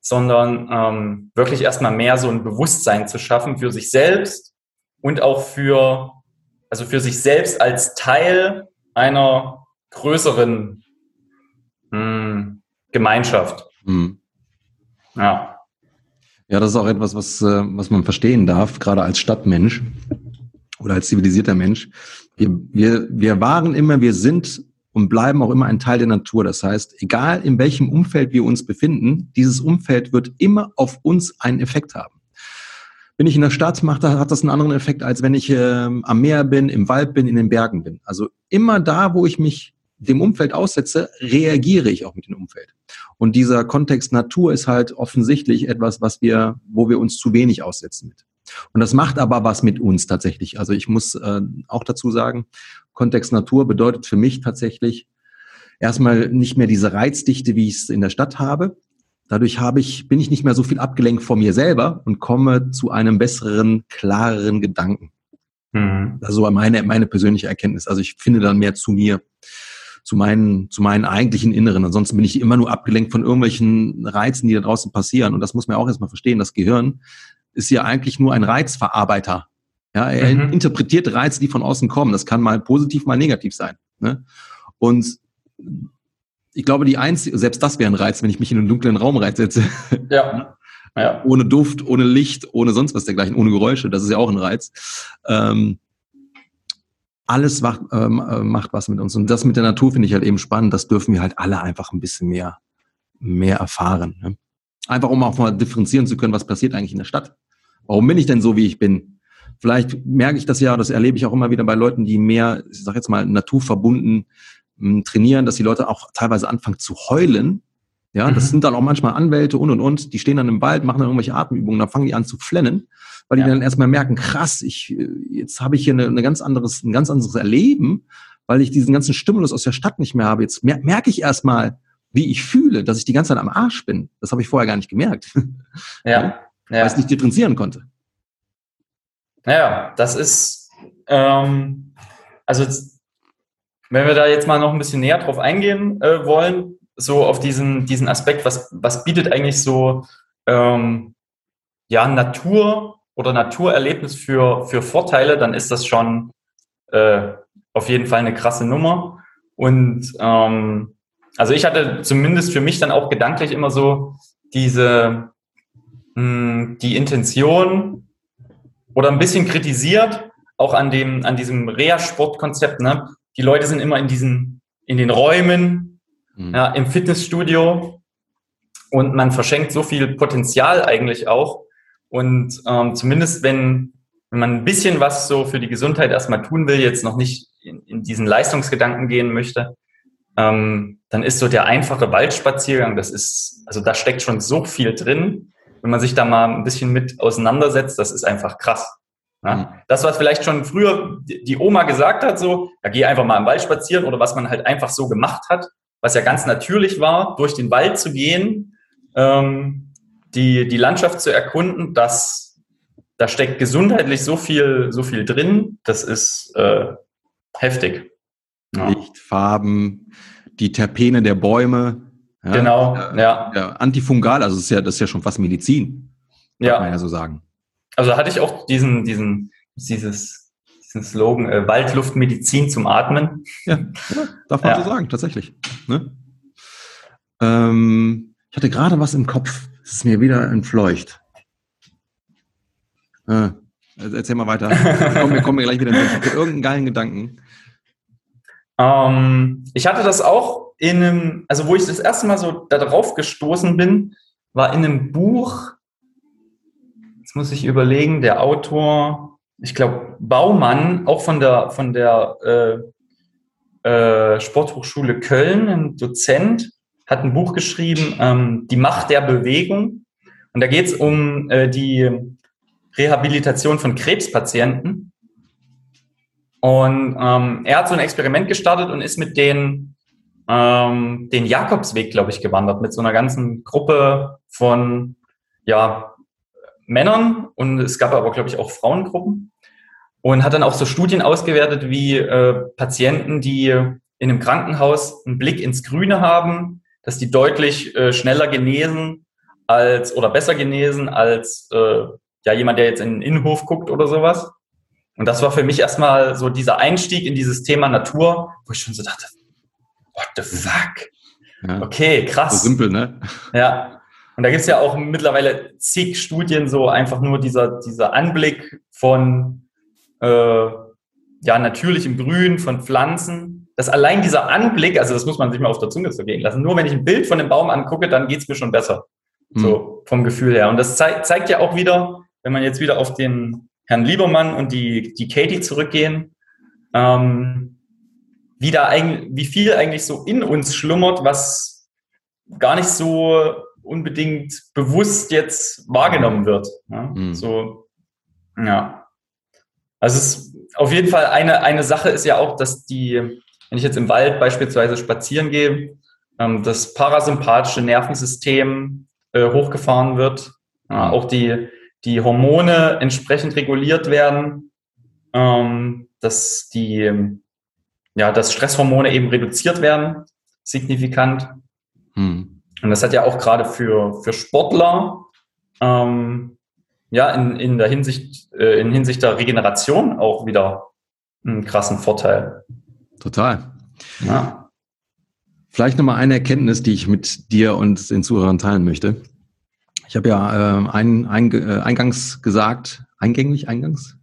sondern ähm, wirklich erstmal mehr so ein Bewusstsein zu schaffen für sich selbst und auch für, also für sich selbst als Teil einer größeren mh, hm, Gemeinschaft. Mhm. Ja. Ja, das ist auch etwas, was, äh, was man verstehen darf, gerade als Stadtmensch oder als zivilisierter Mensch. Wir, wir, wir waren immer, wir sind und bleiben auch immer ein Teil der Natur. Das heißt, egal in welchem Umfeld wir uns befinden, dieses Umfeld wird immer auf uns einen Effekt haben. Wenn ich in der Stadt mache, hat das einen anderen Effekt, als wenn ich äh, am Meer bin, im Wald bin, in den Bergen bin. Also immer da, wo ich mich dem Umfeld aussetze, reagiere ich auch mit dem Umfeld. Und dieser Kontext Natur ist halt offensichtlich etwas, was wir, wo wir uns zu wenig aussetzen mit. Und das macht aber was mit uns tatsächlich. Also ich muss äh, auch dazu sagen, Kontext Natur bedeutet für mich tatsächlich erstmal nicht mehr diese Reizdichte, wie ich es in der Stadt habe. Dadurch habe ich, bin ich nicht mehr so viel abgelenkt von mir selber und komme zu einem besseren, klareren Gedanken. Mhm. Also meine, meine persönliche Erkenntnis. Also ich finde dann mehr zu mir, zu meinen, zu meinen eigentlichen Inneren. Ansonsten bin ich immer nur abgelenkt von irgendwelchen Reizen, die da draußen passieren. Und das muss man auch erstmal verstehen. Das Gehirn ist ja eigentlich nur ein Reizverarbeiter. Ja, er mhm. interpretiert Reize, die von außen kommen. Das kann mal positiv, mal negativ sein. Ne? Und ich glaube, die einzige, selbst das wäre ein Reiz, wenn ich mich in einen dunklen Raum reinsetze. Ja. ja. Ohne Duft, ohne Licht, ohne sonst was dergleichen, ohne Geräusche. Das ist ja auch ein Reiz. Ähm, alles macht, ähm, äh, macht was mit uns. Und das mit der Natur finde ich halt eben spannend. Das dürfen wir halt alle einfach ein bisschen mehr, mehr erfahren. Ne? Einfach um auch mal differenzieren zu können, was passiert eigentlich in der Stadt. Warum bin ich denn so, wie ich bin? Vielleicht merke ich das ja, das erlebe ich auch immer wieder bei Leuten, die mehr, ich sage jetzt mal, naturverbunden mh, trainieren, dass die Leute auch teilweise anfangen zu heulen. Ja, mhm. das sind dann auch manchmal Anwälte und und und, die stehen dann im Wald, machen dann irgendwelche Atemübungen, dann fangen die an zu flennen, weil die ja. dann erstmal merken, krass, ich, jetzt habe ich hier eine, eine ganz anderes, ein ganz anderes Erleben, weil ich diesen ganzen Stimulus aus der Stadt nicht mehr habe. Jetzt mer merke ich erstmal, wie ich fühle, dass ich die ganze Zeit am Arsch bin. Das habe ich vorher gar nicht gemerkt. Ja. ja. Weil ich es nicht differenzieren konnte. Naja, das ist, ähm, also wenn wir da jetzt mal noch ein bisschen näher drauf eingehen äh, wollen, so auf diesen, diesen Aspekt, was, was bietet eigentlich so ähm, ja, Natur oder Naturerlebnis für, für Vorteile, dann ist das schon äh, auf jeden Fall eine krasse Nummer. Und ähm, also ich hatte zumindest für mich dann auch gedanklich immer so diese mh, hm, die Intention oder ein bisschen kritisiert, auch an dem an diesem Reha-Sportkonzept. Ne? Die Leute sind immer in diesen in den Räumen, mhm. ja, im Fitnessstudio und man verschenkt so viel Potenzial eigentlich auch. Und ähm, zumindest wenn wenn man ein bisschen was so für die Gesundheit erstmal tun will, jetzt noch nicht in, in diesen Leistungsgedanken gehen möchte, ähm, dann ist so der einfache Waldspaziergang, das ist, also da steckt schon so viel drin. Wenn man sich da mal ein bisschen mit auseinandersetzt, das ist einfach krass. Ja? Mhm. Das, was vielleicht schon früher die Oma gesagt hat, so, ja, geh einfach mal im Wald spazieren oder was man halt einfach so gemacht hat, was ja ganz natürlich war, durch den Wald zu gehen, ähm, die, die Landschaft zu erkunden, das, da steckt gesundheitlich so viel, so viel drin, das ist äh, heftig. Ja. Licht, Farben, die Terpene der Bäume. Ja, genau, ja. ja. Antifungal, also das ist ja, das ist ja schon fast Medizin. Ja. Kann man ja so sagen. Also hatte ich auch diesen, diesen, dieses, diesen Slogan, äh, Waldluftmedizin zum Atmen. Ja, ja darf man ja. so sagen, tatsächlich. Ne? Ähm, ich hatte gerade was im Kopf, es ist mir wieder entfleucht. Äh, erzähl mal weiter. Komm, wir kommen gleich wieder in irgendeinen geilen Gedanken. Ähm, ich hatte das auch in einem, also wo ich das erste Mal so darauf gestoßen bin, war in einem Buch, jetzt muss ich überlegen, der Autor, ich glaube Baumann, auch von der, von der äh, äh, Sporthochschule Köln, ein Dozent, hat ein Buch geschrieben, ähm, Die Macht der Bewegung. Und da geht es um äh, die Rehabilitation von Krebspatienten. Und ähm, er hat so ein Experiment gestartet und ist mit den, ähm, den Jakobsweg, glaube ich, gewandert, mit so einer ganzen Gruppe von ja, Männern und es gab aber, glaube ich, auch Frauengruppen und hat dann auch so Studien ausgewertet, wie äh, Patienten, die in einem Krankenhaus einen Blick ins Grüne haben, dass die deutlich äh, schneller genesen als oder besser genesen als äh, ja jemand, der jetzt in den Innenhof guckt oder sowas. Und das war für mich erstmal so dieser Einstieg in dieses Thema Natur, wo ich schon so dachte, what the fuck? Ja. Okay, krass. So simpel, ne? Ja. Und da gibt's ja auch mittlerweile zig Studien, so einfach nur dieser, dieser Anblick von äh, ja, natürlichem Grün, von Pflanzen. Dass allein dieser Anblick, also das muss man sich mal auf der Zunge zergehen lassen. Nur wenn ich ein Bild von dem Baum angucke, dann geht's mir schon besser. Mhm. So vom Gefühl her. Und das zeigt, zeigt ja auch wieder, wenn man jetzt wieder auf den Herrn Liebermann und die, die Katie zurückgehen, ähm, wie, da eigentlich, wie viel eigentlich so in uns schlummert, was gar nicht so unbedingt bewusst jetzt wahrgenommen wird. Ja? Mhm. So, ja. Also es ist auf jeden Fall eine, eine Sache ist ja auch, dass die, wenn ich jetzt im Wald beispielsweise spazieren gehe, ähm, das parasympathische Nervensystem äh, hochgefahren wird. Ja, auch die, die Hormone entsprechend reguliert werden, ähm, dass die, ja, dass Stresshormone eben reduziert werden, signifikant. Hm. Und das hat ja auch gerade für, für Sportler, ähm, ja, in, in der Hinsicht, äh, in Hinsicht der Regeneration auch wieder einen krassen Vorteil. Total. Ja. Vielleicht nochmal eine Erkenntnis, die ich mit dir und den Zuhörern teilen möchte. Ich habe ja äh, ein, ein, äh, eingangs gesagt, eingänglich, eingangs,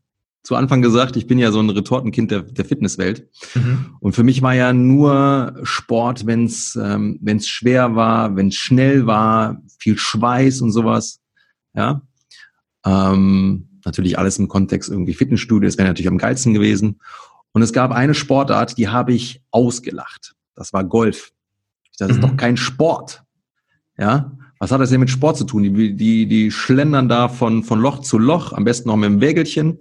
zu Anfang gesagt, ich bin ja so ein Retortenkind der, der Fitnesswelt. Mhm. Und für mich war ja nur Sport, wenn es ähm, wenn's schwer war, wenn es schnell war, viel Schweiß und sowas. Ja. Ähm, natürlich alles im Kontext irgendwie Fitnessstudio, das wäre natürlich am geilsten gewesen. Und es gab eine Sportart, die habe ich ausgelacht. Das war Golf. Das ist mhm. doch kein Sport. Ja, was hat das denn mit Sport zu tun? Die, die, die schlendern da von, von Loch zu Loch, am besten noch mit dem Wägelchen.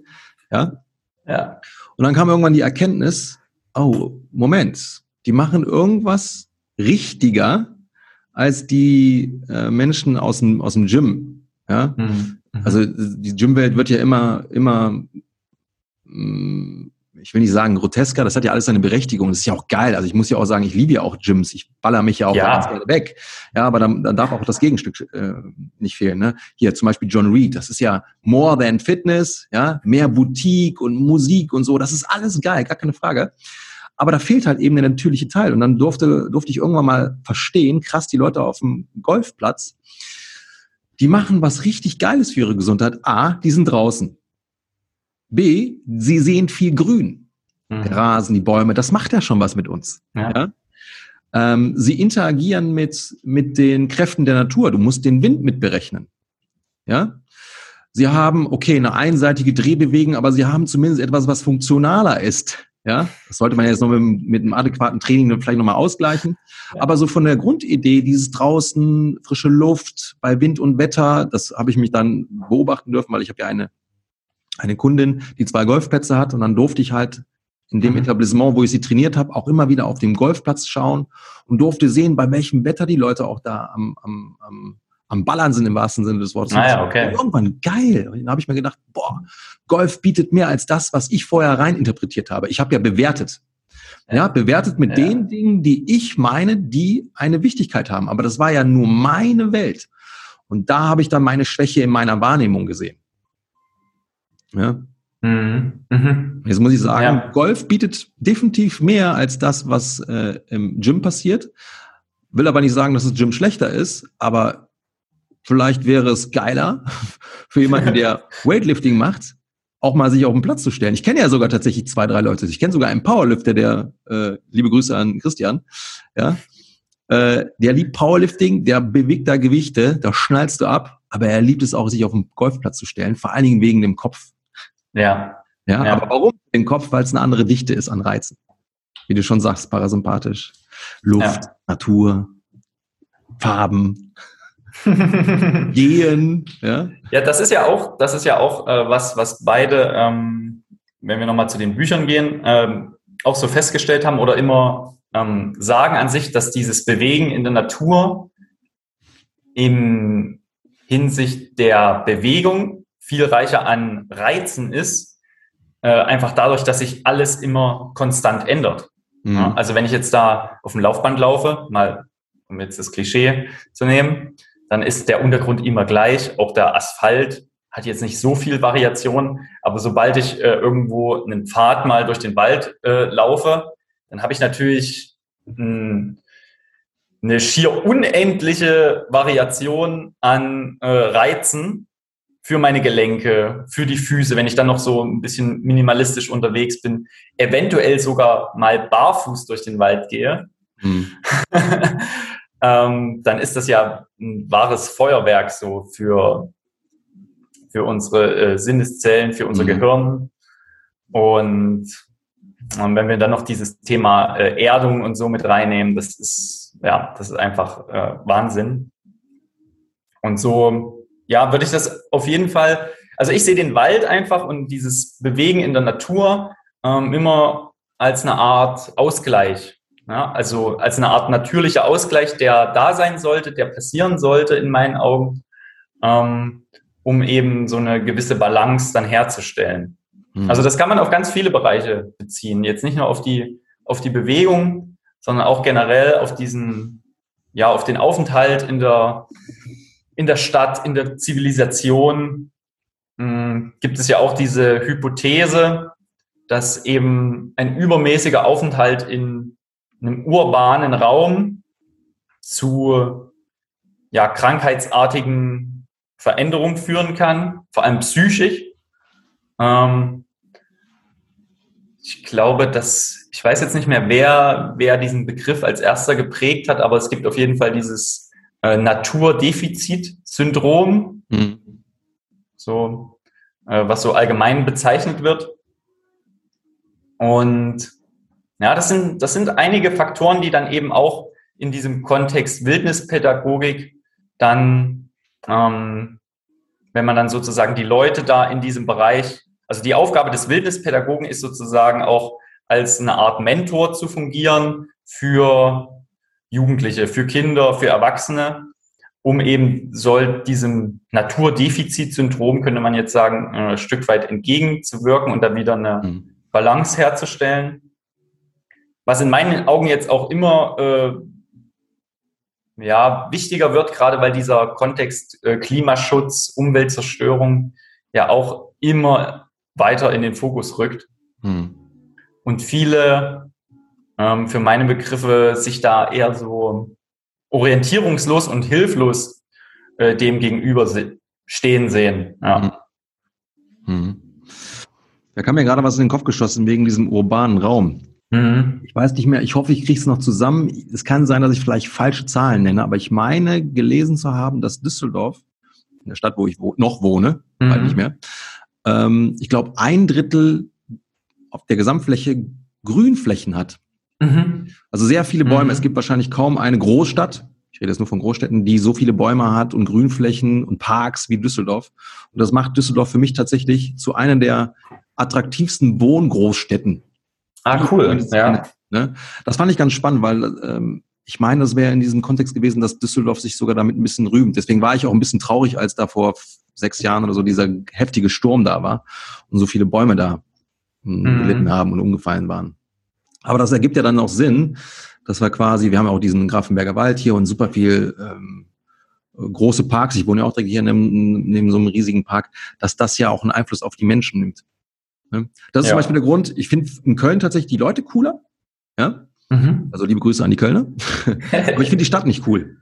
Ja? ja. Und dann kam irgendwann die Erkenntnis, oh, Moment, die machen irgendwas richtiger als die äh, Menschen aus dem, aus dem Gym. Ja? Mhm. Also die Gymwelt wird ja immer, immer mh, mm, ich will nicht sagen grotesker, das hat ja alles seine Berechtigung. Das ist ja auch geil. Also ich muss ja auch sagen, ich liebe ja auch Gyms. Ich baller mich ja auch ja. ganz gerne weg. Ja, aber dann, dann darf auch das Gegenstück äh, nicht fehlen. Ne? Hier zum Beispiel John Reed. Das ist ja more than Fitness, ja, mehr Boutique und Musik und so. Das ist alles geil, gar keine Frage. Aber da fehlt halt eben der natürliche Teil. Und dann durfte, durfte ich irgendwann mal verstehen, krass, die Leute auf dem Golfplatz, die machen was richtig Geiles für ihre Gesundheit. A, die sind draußen. B, sie sehen viel Grün. Mhm. Der Rasen, die Bäume, das macht ja schon was mit uns. Ja. ja? Ähm, sie interagieren mit, mit den Kräften der Natur. Du musst den Wind mitberechnen. Ja? Sie haben, okay, eine einseitige Drehbewegung, aber sie haben zumindest etwas, was funktionaler ist. Ja, das sollte man jetzt noch mit, mit einem adäquaten Training vielleicht nochmal ausgleichen. Ja. Aber so von der Grundidee, dieses draußen, frische Luft, bei Wind und Wetter, das habe ich mich dann beobachten dürfen, weil ich habe ja eine eine Kundin, die zwei Golfplätze hat und dann durfte ich halt in dem mhm. Etablissement, wo ich sie trainiert habe, auch immer wieder auf dem Golfplatz schauen und durfte sehen, bei welchem Wetter die Leute auch da am, am, am, am Ballern sind im wahrsten Sinne des Wortes. Ah, ja, okay. irgendwann geil. Und dann habe ich mir gedacht, boah, Golf bietet mehr als das, was ich vorher rein interpretiert habe. Ich habe ja bewertet. Ja, bewertet mit ja. den Dingen, die ich meine, die eine Wichtigkeit haben. Aber das war ja nur meine Welt. Und da habe ich dann meine Schwäche in meiner Wahrnehmung gesehen. Ja. Mhm. Mhm. Jetzt muss ich sagen, ja. Golf bietet definitiv mehr als das, was äh, im Gym passiert. Will aber nicht sagen, dass das Gym schlechter ist, aber vielleicht wäre es geiler für jemanden, der Weightlifting macht, auch mal sich auf den Platz zu stellen. Ich kenne ja sogar tatsächlich zwei, drei Leute. Ich kenne sogar einen Powerlifter, der, äh, liebe Grüße an Christian, ja, äh, der liebt Powerlifting, der bewegt da Gewichte, da schnallst du ab, aber er liebt es auch, sich auf den Golfplatz zu stellen, vor allen Dingen wegen dem Kopf. Ja. Ja, ja. aber warum den Kopf? Weil es eine andere Dichte ist an Reizen. Wie du schon sagst, parasympathisch. Luft, ja. Natur, Farben. Gehen. Ja? ja, das ist ja auch, das ist ja auch äh, was, was beide, ähm, wenn wir nochmal zu den Büchern gehen, ähm, auch so festgestellt haben oder immer ähm, sagen an sich, dass dieses Bewegen in der Natur in Hinsicht der Bewegung viel reicher an Reizen ist, äh, einfach dadurch, dass sich alles immer konstant ändert. Mhm. Ja, also wenn ich jetzt da auf dem Laufband laufe, mal um jetzt das Klischee zu nehmen, dann ist der Untergrund immer gleich. Auch der Asphalt hat jetzt nicht so viel Variation, aber sobald ich äh, irgendwo einen Pfad mal durch den Wald äh, laufe, dann habe ich natürlich mh, eine schier unendliche Variation an äh, Reizen für meine Gelenke, für die Füße, wenn ich dann noch so ein bisschen minimalistisch unterwegs bin, eventuell sogar mal barfuß durch den Wald gehe, hm. ähm, dann ist das ja ein wahres Feuerwerk so für, für unsere äh, Sinneszellen, für unser hm. Gehirn. Und und wenn wir dann noch dieses Thema äh, Erdung und so mit reinnehmen, das ist, ja, das ist einfach äh, Wahnsinn. Und so, ja, würde ich das auf jeden Fall, also ich sehe den Wald einfach und dieses Bewegen in der Natur ähm, immer als eine Art Ausgleich. Ja? Also als eine Art natürlicher Ausgleich, der da sein sollte, der passieren sollte in meinen Augen, ähm, um eben so eine gewisse Balance dann herzustellen. Mhm. Also das kann man auf ganz viele Bereiche beziehen. Jetzt nicht nur auf die, auf die Bewegung, sondern auch generell auf diesen, ja, auf den Aufenthalt in der, in der Stadt, in der Zivilisation. Mhm. Gibt es ja auch diese Hypothese, dass eben ein übermäßiger Aufenthalt in einem urbanen Raum zu ja, krankheitsartigen Veränderungen führen kann, vor allem psychisch. Ähm, ich glaube, dass, ich weiß jetzt nicht mehr, wer, wer diesen Begriff als erster geprägt hat, aber es gibt auf jeden Fall dieses äh, Naturdefizit-Syndrom, mhm. so, äh, was so allgemein bezeichnet wird. Und ja, das sind, das sind einige Faktoren, die dann eben auch in diesem Kontext Wildnispädagogik dann, ähm, wenn man dann sozusagen die Leute da in diesem Bereich also die Aufgabe des Wildnispädagogen ist sozusagen auch als eine Art Mentor zu fungieren für Jugendliche, für Kinder, für Erwachsene, um eben soll diesem Naturdefizitsyndrom, könnte man jetzt sagen, ein Stück weit entgegenzuwirken und da wieder eine mhm. Balance herzustellen. Was in meinen Augen jetzt auch immer äh, ja, wichtiger wird, gerade weil dieser Kontext äh, Klimaschutz, Umweltzerstörung ja auch immer weiter in den Fokus rückt. Hm. Und viele, ähm, für meine Begriffe, sich da eher so orientierungslos und hilflos äh, dem gegenüber se stehen sehen. Ja. Hm. hm. Da kam mir gerade was in den Kopf geschossen wegen diesem urbanen Raum. Mhm. Ich weiß nicht mehr, ich hoffe, ich kriege es noch zusammen. Es kann sein, dass ich vielleicht falsche Zahlen nenne, aber ich meine gelesen zu haben, dass Düsseldorf, in der Stadt, wo ich wo noch wohne, mhm. bald nicht mehr, ähm, ich glaube, ein Drittel auf der Gesamtfläche Grünflächen hat. Mhm. Also sehr viele Bäume. Mhm. Es gibt wahrscheinlich kaum eine Großstadt, ich rede jetzt nur von Großstädten, die so viele Bäume hat und Grünflächen und Parks wie Düsseldorf. Und das macht Düsseldorf für mich tatsächlich zu einer der attraktivsten Wohngroßstädten. Ah, cool. Ja. Ne? Das fand ich ganz spannend, weil ähm, ich meine, das wäre in diesem Kontext gewesen, dass Düsseldorf sich sogar damit ein bisschen rühmt. Deswegen war ich auch ein bisschen traurig, als da vor sechs Jahren oder so dieser heftige Sturm da war und so viele Bäume da hm, mhm. gelitten haben und umgefallen waren. Aber das ergibt ja dann auch Sinn, dass wir quasi, wir haben auch diesen Grafenberger Wald hier und super viel ähm, große Parks, ich wohne ja auch direkt hier neben, neben so einem riesigen Park, dass das ja auch einen Einfluss auf die Menschen nimmt. Ne? Das ist ja. zum Beispiel der Grund, ich finde in Köln tatsächlich die Leute cooler. Ja? Mhm. Also liebe Grüße an die Kölner. Aber ich finde die Stadt nicht cool.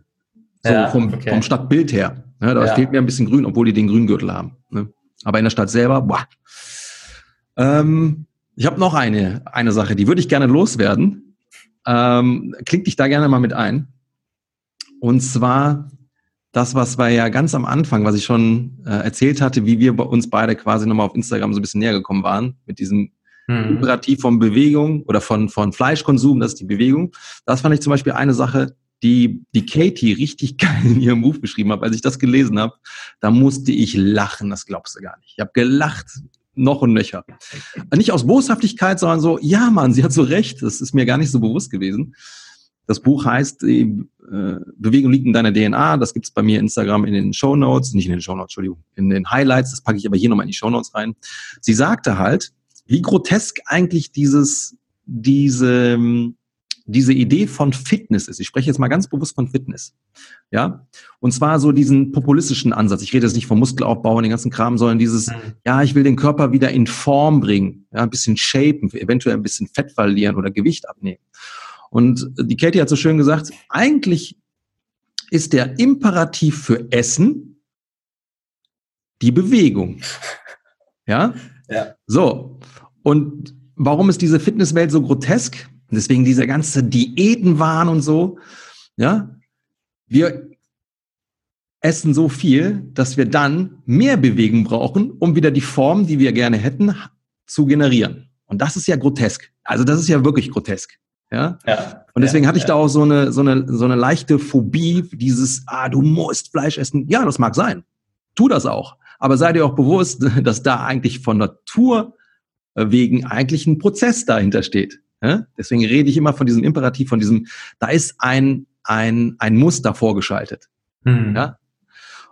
So ja, vom, okay. vom Stadtbild her. Ne? Da ja. fehlt mir ein bisschen grün, obwohl die den Grüngürtel haben. Ne? Aber in der Stadt selber, boah. Ähm, ich habe noch eine, eine Sache, die würde ich gerne loswerden. Ähm, klingt dich da gerne mal mit ein. Und zwar das, was wir ja ganz am Anfang, was ich schon äh, erzählt hatte, wie wir bei uns beide quasi nochmal auf Instagram so ein bisschen näher gekommen waren, mit diesem hm. Imperativ von Bewegung oder von, von Fleischkonsum, das ist die Bewegung. Das fand ich zum Beispiel eine Sache, die, die Katie richtig geil in ihrem Buch beschrieben hat. Als ich das gelesen habe, da musste ich lachen, das glaubst du gar nicht. Ich habe gelacht, noch und nöcher. Nicht aus Boshaftigkeit, sondern so, ja Mann, sie hat so recht, das ist mir gar nicht so bewusst gewesen. Das Buch heißt äh, Bewegung liegt in deiner DNA. Das gibt's bei mir Instagram in den Show Notes, nicht in den Show Notes, Entschuldigung, in den Highlights. Das packe ich aber hier nochmal in die Show Notes rein. Sie sagte halt, wie grotesk eigentlich dieses, diese, diese Idee von Fitness ist. Ich spreche jetzt mal ganz bewusst von Fitness. Ja. Und zwar so diesen populistischen Ansatz. Ich rede jetzt nicht vom Muskelaufbau und den ganzen Kram, sondern dieses, mhm. ja, ich will den Körper wieder in Form bringen, ja, ein bisschen shapen, eventuell ein bisschen Fett verlieren oder Gewicht abnehmen. Und die Katie hat so schön gesagt, eigentlich ist der Imperativ für Essen die Bewegung. Ja? Ja. So. Und warum ist diese Fitnesswelt so grotesk? Deswegen dieser ganze Diätenwahn und so. Ja? Wir essen so viel, dass wir dann mehr Bewegung brauchen, um wieder die Form, die wir gerne hätten, zu generieren. Und das ist ja grotesk. Also das ist ja wirklich grotesk. Ja. ja und deswegen ja, hatte ich ja. da auch so eine, so eine, so eine leichte Phobie, dieses, ah, du musst Fleisch essen. Ja, das mag sein. Tu das auch. Aber sei dir auch bewusst, dass da eigentlich von Natur wegen eigentlich ein Prozess dahinter steht. Deswegen rede ich immer von diesem Imperativ, von diesem, da ist ein, ein, ein Muster vorgeschaltet. Mhm. Ja?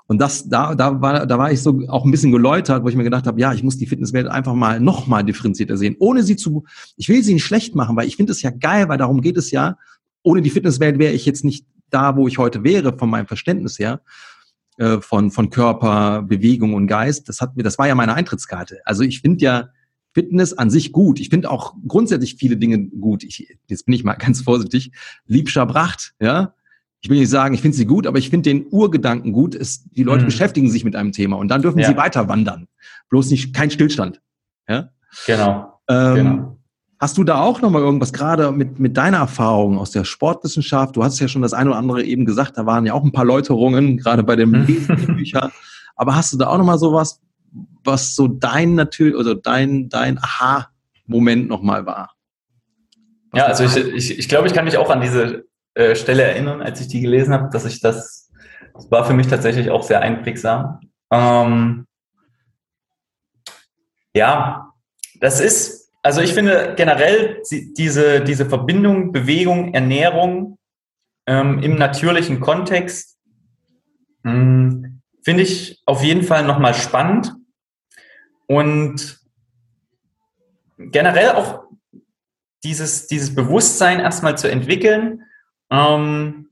Und das, da, da war, da war ich so auch ein bisschen geläutert, wo ich mir gedacht habe, ja, ich muss die Fitnesswelt einfach mal noch mal differenzierter sehen, ohne sie zu, ich will sie nicht schlecht machen, weil ich finde es ja geil, weil darum geht es ja. Ohne die Fitnesswelt wäre ich jetzt nicht da, wo ich heute wäre, von meinem Verständnis her, äh, von, von Körper, Bewegung und Geist. Das hat mir, das war ja meine Eintrittskarte. Also ich finde ja Fitness an sich gut. Ich finde auch grundsätzlich viele Dinge gut. Ich, jetzt bin ich mal ganz vorsichtig. Liebscher Bracht, ja ich will nicht sagen, ich finde sie gut, aber ich finde den Urgedanken gut, ist, die Leute mhm. beschäftigen sich mit einem Thema und dann dürfen ja. sie weiter wandern. Bloß nicht kein Stillstand. Ja? Genau. Ähm, genau. Hast du da auch nochmal irgendwas, gerade mit, mit deiner Erfahrung aus der Sportwissenschaft? Du hast ja schon das eine oder andere eben gesagt, da waren ja auch ein paar Läuterungen, gerade bei dem mhm. Lesen der Bücher. Aber hast du da auch nochmal sowas, was so dein natürlich, also dein, dein Aha-Moment nochmal war? Was ja, also ich, ich, ich glaube, ich kann mich auch an diese äh, Stelle erinnern, als ich die gelesen habe, dass ich das, das war für mich tatsächlich auch sehr einprägsam. Ähm, ja, das ist, also ich finde generell diese, diese Verbindung Bewegung, Ernährung ähm, im natürlichen Kontext hm, finde ich auf jeden Fall nochmal spannend und generell auch dieses, dieses Bewusstsein erstmal zu entwickeln, ähm,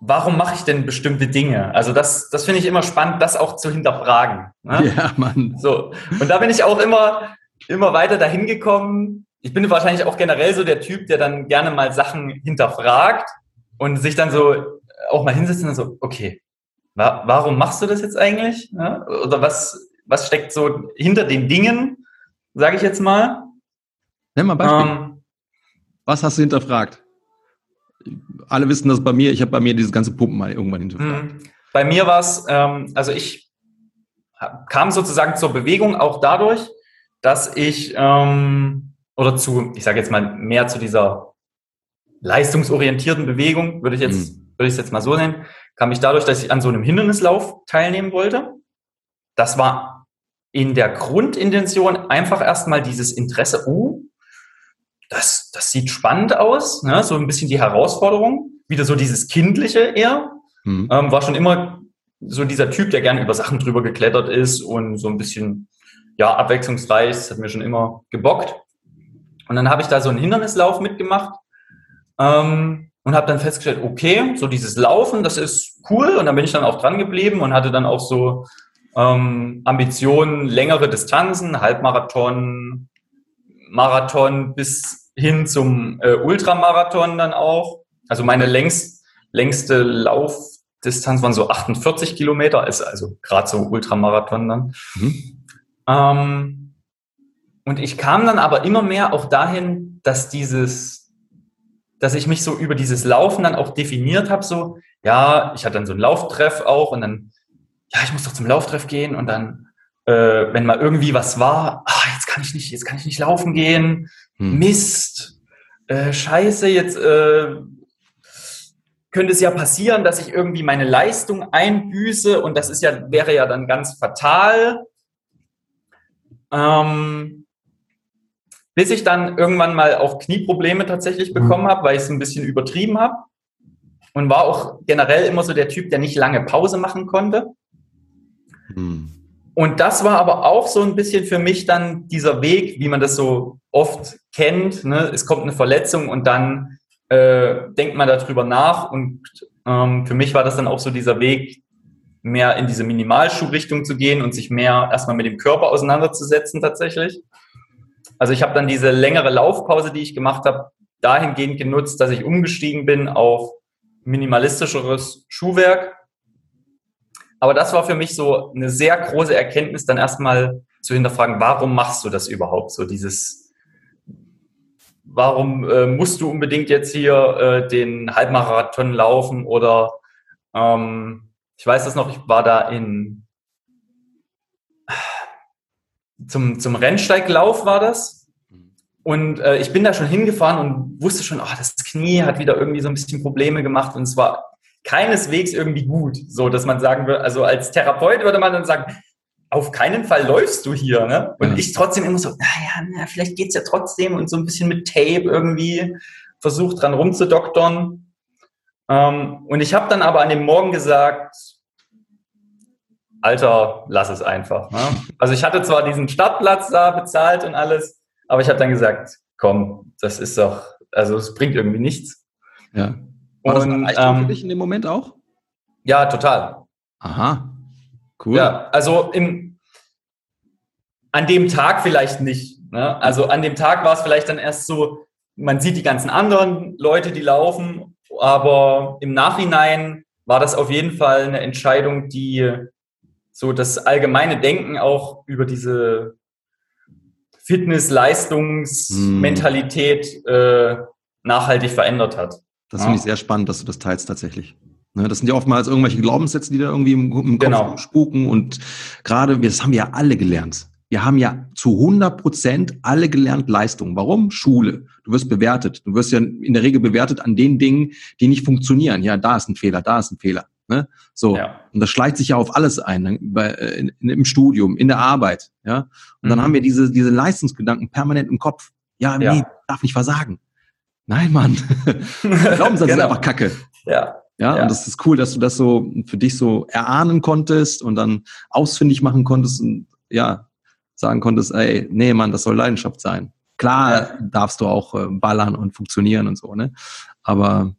warum mache ich denn bestimmte Dinge? Also das, das finde ich immer spannend, das auch zu hinterfragen. Ne? Ja, Mann. So. Und da bin ich auch immer, immer weiter dahin gekommen. Ich bin wahrscheinlich auch generell so der Typ, der dann gerne mal Sachen hinterfragt und sich dann so auch mal hinsetzt und so, okay, wa warum machst du das jetzt eigentlich? Ja? Oder was, was steckt so hinter den Dingen, sage ich jetzt mal? Nimm mal ein Beispiel. Ähm, was hast du hinterfragt? alle wissen das bei mir, ich habe bei mir dieses ganze Pumpen mal irgendwann hinterfragt. Mhm. Bei mir war es, ähm, also ich kam sozusagen zur Bewegung auch dadurch, dass ich, ähm, oder zu, ich sage jetzt mal mehr zu dieser leistungsorientierten Bewegung, würde ich jetzt, mhm. würde ich es jetzt mal so nennen, kam ich dadurch, dass ich an so einem Hindernislauf teilnehmen wollte. Das war in der Grundintention einfach erstmal dieses Interesse, oh, das, das sieht spannend aus, ne? so ein bisschen die Herausforderung, wieder so dieses Kindliche eher. Mhm. Ähm, war schon immer so dieser Typ, der gerne über Sachen drüber geklettert ist und so ein bisschen, ja, abwechslungsreich, das hat mir schon immer gebockt. Und dann habe ich da so einen Hindernislauf mitgemacht. Ähm, und habe dann festgestellt, okay, so dieses Laufen, das ist cool und dann bin ich dann auch dran geblieben und hatte dann auch so ähm, Ambitionen, längere Distanzen, Halbmarathon, Marathon bis hin zum äh, Ultramarathon dann auch. Also meine längst, längste Laufdistanz waren so 48 Kilometer, ist also gerade so Ultramarathon dann. Mhm. Ähm, und ich kam dann aber immer mehr auch dahin, dass dieses, dass ich mich so über dieses Laufen dann auch definiert habe, so, ja, ich hatte dann so einen Lauftreff auch und dann, ja, ich muss doch zum Lauftreff gehen und dann, äh, wenn mal irgendwie was war, ah, jetzt kann ich nicht, jetzt kann ich nicht laufen gehen, hm. Mist, äh, Scheiße, jetzt äh, könnte es ja passieren, dass ich irgendwie meine Leistung einbüße und das ist ja, wäre ja dann ganz fatal. Ähm, bis ich dann irgendwann mal auch Knieprobleme tatsächlich mhm. bekommen habe, weil ich es ein bisschen übertrieben habe. Und war auch generell immer so der Typ, der nicht lange Pause machen konnte. Mhm. Und das war aber auch so ein bisschen für mich dann dieser Weg, wie man das so oft kennt. Ne? Es kommt eine Verletzung und dann äh, denkt man darüber nach. Und ähm, für mich war das dann auch so dieser Weg, mehr in diese Minimalschuhrichtung zu gehen und sich mehr erstmal mit dem Körper auseinanderzusetzen tatsächlich. Also ich habe dann diese längere Laufpause, die ich gemacht habe, dahingehend genutzt, dass ich umgestiegen bin auf minimalistischeres Schuhwerk. Aber das war für mich so eine sehr große Erkenntnis, dann erstmal zu hinterfragen, warum machst du das überhaupt? So dieses, warum äh, musst du unbedingt jetzt hier äh, den Halbmarathon laufen oder ähm, ich weiß das noch, ich war da in zum, zum Rennsteiglauf war das. Und äh, ich bin da schon hingefahren und wusste schon, oh, das Knie hat wieder irgendwie so ein bisschen Probleme gemacht. Und es war keineswegs irgendwie gut, so dass man sagen würde, also als Therapeut würde man dann sagen, auf keinen Fall läufst du hier, ne? Und ja. ich trotzdem immer so, naja, na, vielleicht geht's ja trotzdem und so ein bisschen mit Tape irgendwie versucht dran rumzudoktern. Ähm, und ich habe dann aber an dem Morgen gesagt, Alter, lass es einfach. Ne? Also ich hatte zwar diesen Stadtplatz da bezahlt und alles, aber ich habe dann gesagt, komm, das ist doch, also es bringt irgendwie nichts. Ja. War und, das ähm, für dich in dem Moment auch? Ja, total. Aha, cool. Ja, also im, an dem Tag vielleicht nicht. Ne? Also an dem Tag war es vielleicht dann erst so, man sieht die ganzen anderen Leute, die laufen, aber im Nachhinein war das auf jeden Fall eine Entscheidung, die so das allgemeine Denken auch über diese Fitness, Leistungsmentalität hm. äh, nachhaltig verändert hat. Das ja. finde ich sehr spannend, dass du das teilst tatsächlich. Ne, das sind ja oftmals irgendwelche Glaubenssätze, die da irgendwie im, im Kopf genau. spuken. Und gerade, das haben wir ja alle gelernt. Wir haben ja zu 100 Prozent alle gelernt Leistung. Warum? Schule. Du wirst bewertet. Du wirst ja in der Regel bewertet an den Dingen, die nicht funktionieren. Ja, da ist ein Fehler, da ist ein Fehler. Ne? So. Ja. Und das schleicht sich ja auf alles ein, ne? bei, äh, in, im Studium, in der Arbeit. Ja. Und mhm. dann haben wir diese, diese Leistungsgedanken permanent im Kopf. Ja, nee, ja. darf nicht versagen. Nein, Mann. Glaubenssatz genau. ist einfach Kacke. Ja. Ja, ja, und das ist cool, dass du das so für dich so erahnen konntest und dann ausfindig machen konntest und ja, sagen konntest, ey, nee, Mann, das soll Leidenschaft sein. Klar ja. darfst du auch äh, ballern und funktionieren und so, ne? Aber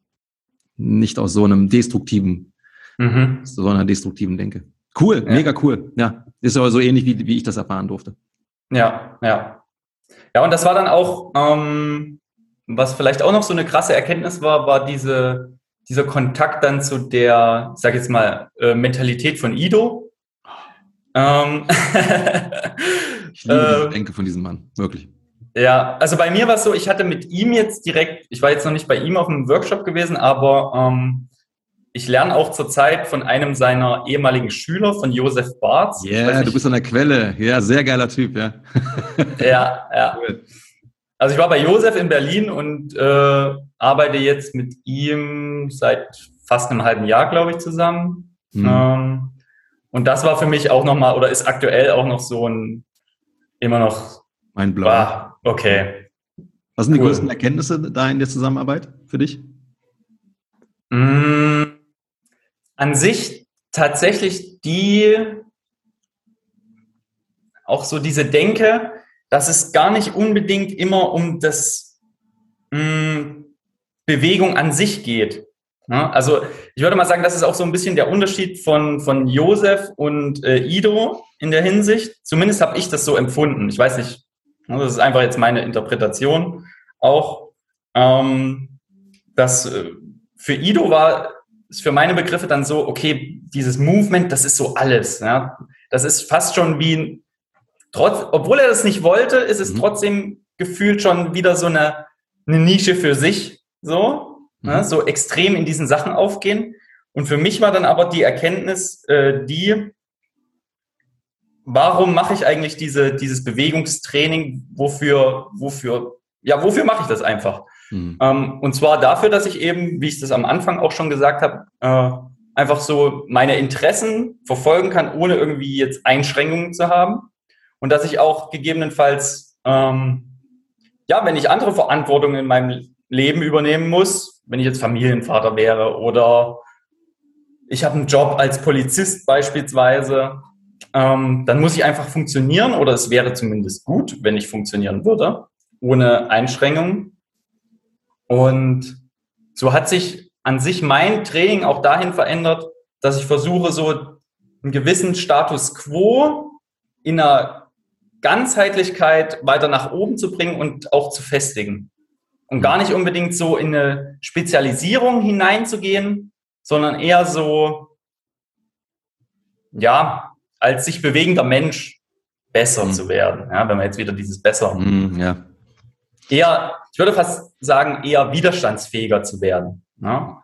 nicht aus so einem destruktiven mhm. so einer destruktiven Denke. Cool, ja. mega cool. Ja, ist aber so ähnlich, wie, wie ich das erfahren durfte. Ja, ja. Ja, und das war dann auch, ähm, was vielleicht auch noch so eine krasse Erkenntnis war, war diese, dieser Kontakt dann zu der, ich sag jetzt mal, äh, Mentalität von Ido. Ähm, ich liebe die Denke von diesem Mann, wirklich. Ja, also bei mir war es so, ich hatte mit ihm jetzt direkt, ich war jetzt noch nicht bei ihm auf einem Workshop gewesen, aber ähm, ich lerne auch zurzeit von einem seiner ehemaligen Schüler, von Josef Barth. Ja, yeah, du bist an der Quelle. Ja, sehr geiler Typ, ja. ja, ja. Also ich war bei Josef in Berlin und äh, arbeite jetzt mit ihm seit fast einem halben Jahr, glaube ich, zusammen. Mhm. Ähm, und das war für mich auch nochmal, oder ist aktuell auch noch so ein, immer noch. Mein Blau. Ah, okay. Was sind die cool. größten Erkenntnisse da in der Zusammenarbeit für dich? Mmh an sich tatsächlich die, auch so diese Denke, dass es gar nicht unbedingt immer um das, mh, hm, Bewegung an sich geht. Ja, also ich würde mal sagen, das ist auch so ein bisschen der Unterschied von, von Josef und äh, Ido in der Hinsicht. Zumindest habe ich das so empfunden. Ich weiß nicht, ne, das ist einfach jetzt meine Interpretation auch. Ähm, dass äh, für Ido war es für meine Begriffe dann so, okay, dieses Movement, das ist so alles. Ja? Das ist fast schon wie trotz, obwohl er das nicht wollte, ist es mhm. trotzdem gefühlt schon wieder so eine, eine Nische für sich. So, ne, mhm. so extrem in diesen Sachen aufgehen. Und für mich war dann aber die Erkenntnis, äh, die, warum mache ich eigentlich diese, dieses Bewegungstraining? Wofür, wofür, ja, wofür mache ich das einfach? Mhm. Ähm, und zwar dafür, dass ich eben, wie ich das am Anfang auch schon gesagt habe, äh, einfach so meine Interessen verfolgen kann, ohne irgendwie jetzt Einschränkungen zu haben. Und dass ich auch gegebenenfalls, ähm, ja, wenn ich andere Verantwortungen in meinem Leben übernehmen muss, wenn ich jetzt Familienvater wäre oder ich habe einen Job als Polizist beispielsweise, ähm, dann muss ich einfach funktionieren oder es wäre zumindest gut, wenn ich funktionieren würde, ohne Einschränkungen. Und so hat sich an sich mein Training auch dahin verändert, dass ich versuche, so einen gewissen Status quo in einer Ganzheitlichkeit weiter nach oben zu bringen und auch zu festigen und gar nicht unbedingt so in eine Spezialisierung hineinzugehen, sondern eher so, ja, als sich bewegender Mensch besser mhm. zu werden. Ja, wenn man jetzt wieder dieses besser. Mhm, ja. Eher, ich würde fast sagen, eher widerstandsfähiger zu werden. Ja.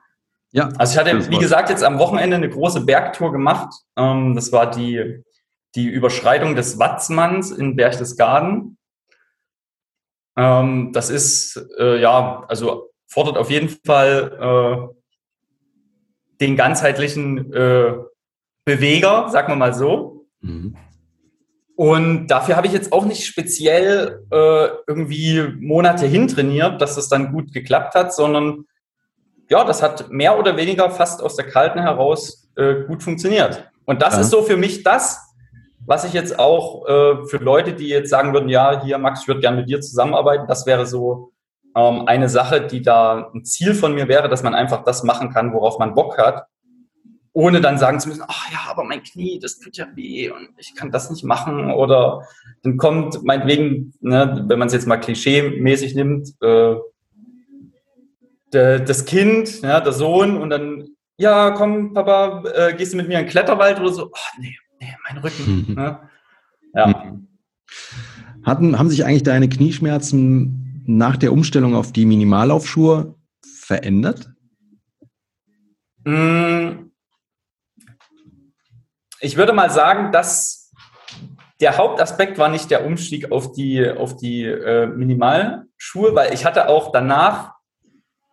Ja, also ich hatte, wie gesagt, jetzt am Wochenende eine große Bergtour gemacht. Ähm, das war die, die Überschreitung des Watzmanns in Berchtesgaden. Ähm, das ist, äh, ja, also fordert auf jeden Fall äh, den ganzheitlichen äh, Beweger, sagen wir mal so. Mhm. Und dafür habe ich jetzt auch nicht speziell äh, irgendwie Monate hintrainiert, dass das dann gut geklappt hat, sondern ja, das hat mehr oder weniger fast aus der Kalten heraus äh, gut funktioniert. Und das ja. ist so für mich das, was ich jetzt auch äh, für Leute, die jetzt sagen würden, ja, hier Max, ich würde gerne mit dir zusammenarbeiten, das wäre so ähm, eine Sache, die da ein Ziel von mir wäre, dass man einfach das machen kann, worauf man Bock hat, ohne dann sagen zu müssen, ach ja, aber mein Knie, das tut ja weh und ich kann das nicht machen. Oder dann kommt meinetwegen, ne, wenn man es jetzt mal klischee-mäßig nimmt, äh, de, das Kind, ja, der Sohn und dann, ja, komm, Papa, äh, gehst du mit mir in den Kletterwald? Oder so? Ach nee, nee, mein Rücken. Mhm. Ne? Ja. Mhm. Hatten, haben sich eigentlich deine Knieschmerzen nach der Umstellung auf die Minimallaufschuhe verändert? Mm. Ich würde mal sagen, dass der Hauptaspekt war nicht der Umstieg auf die, auf die äh, Minimalschuhe, weil ich hatte auch danach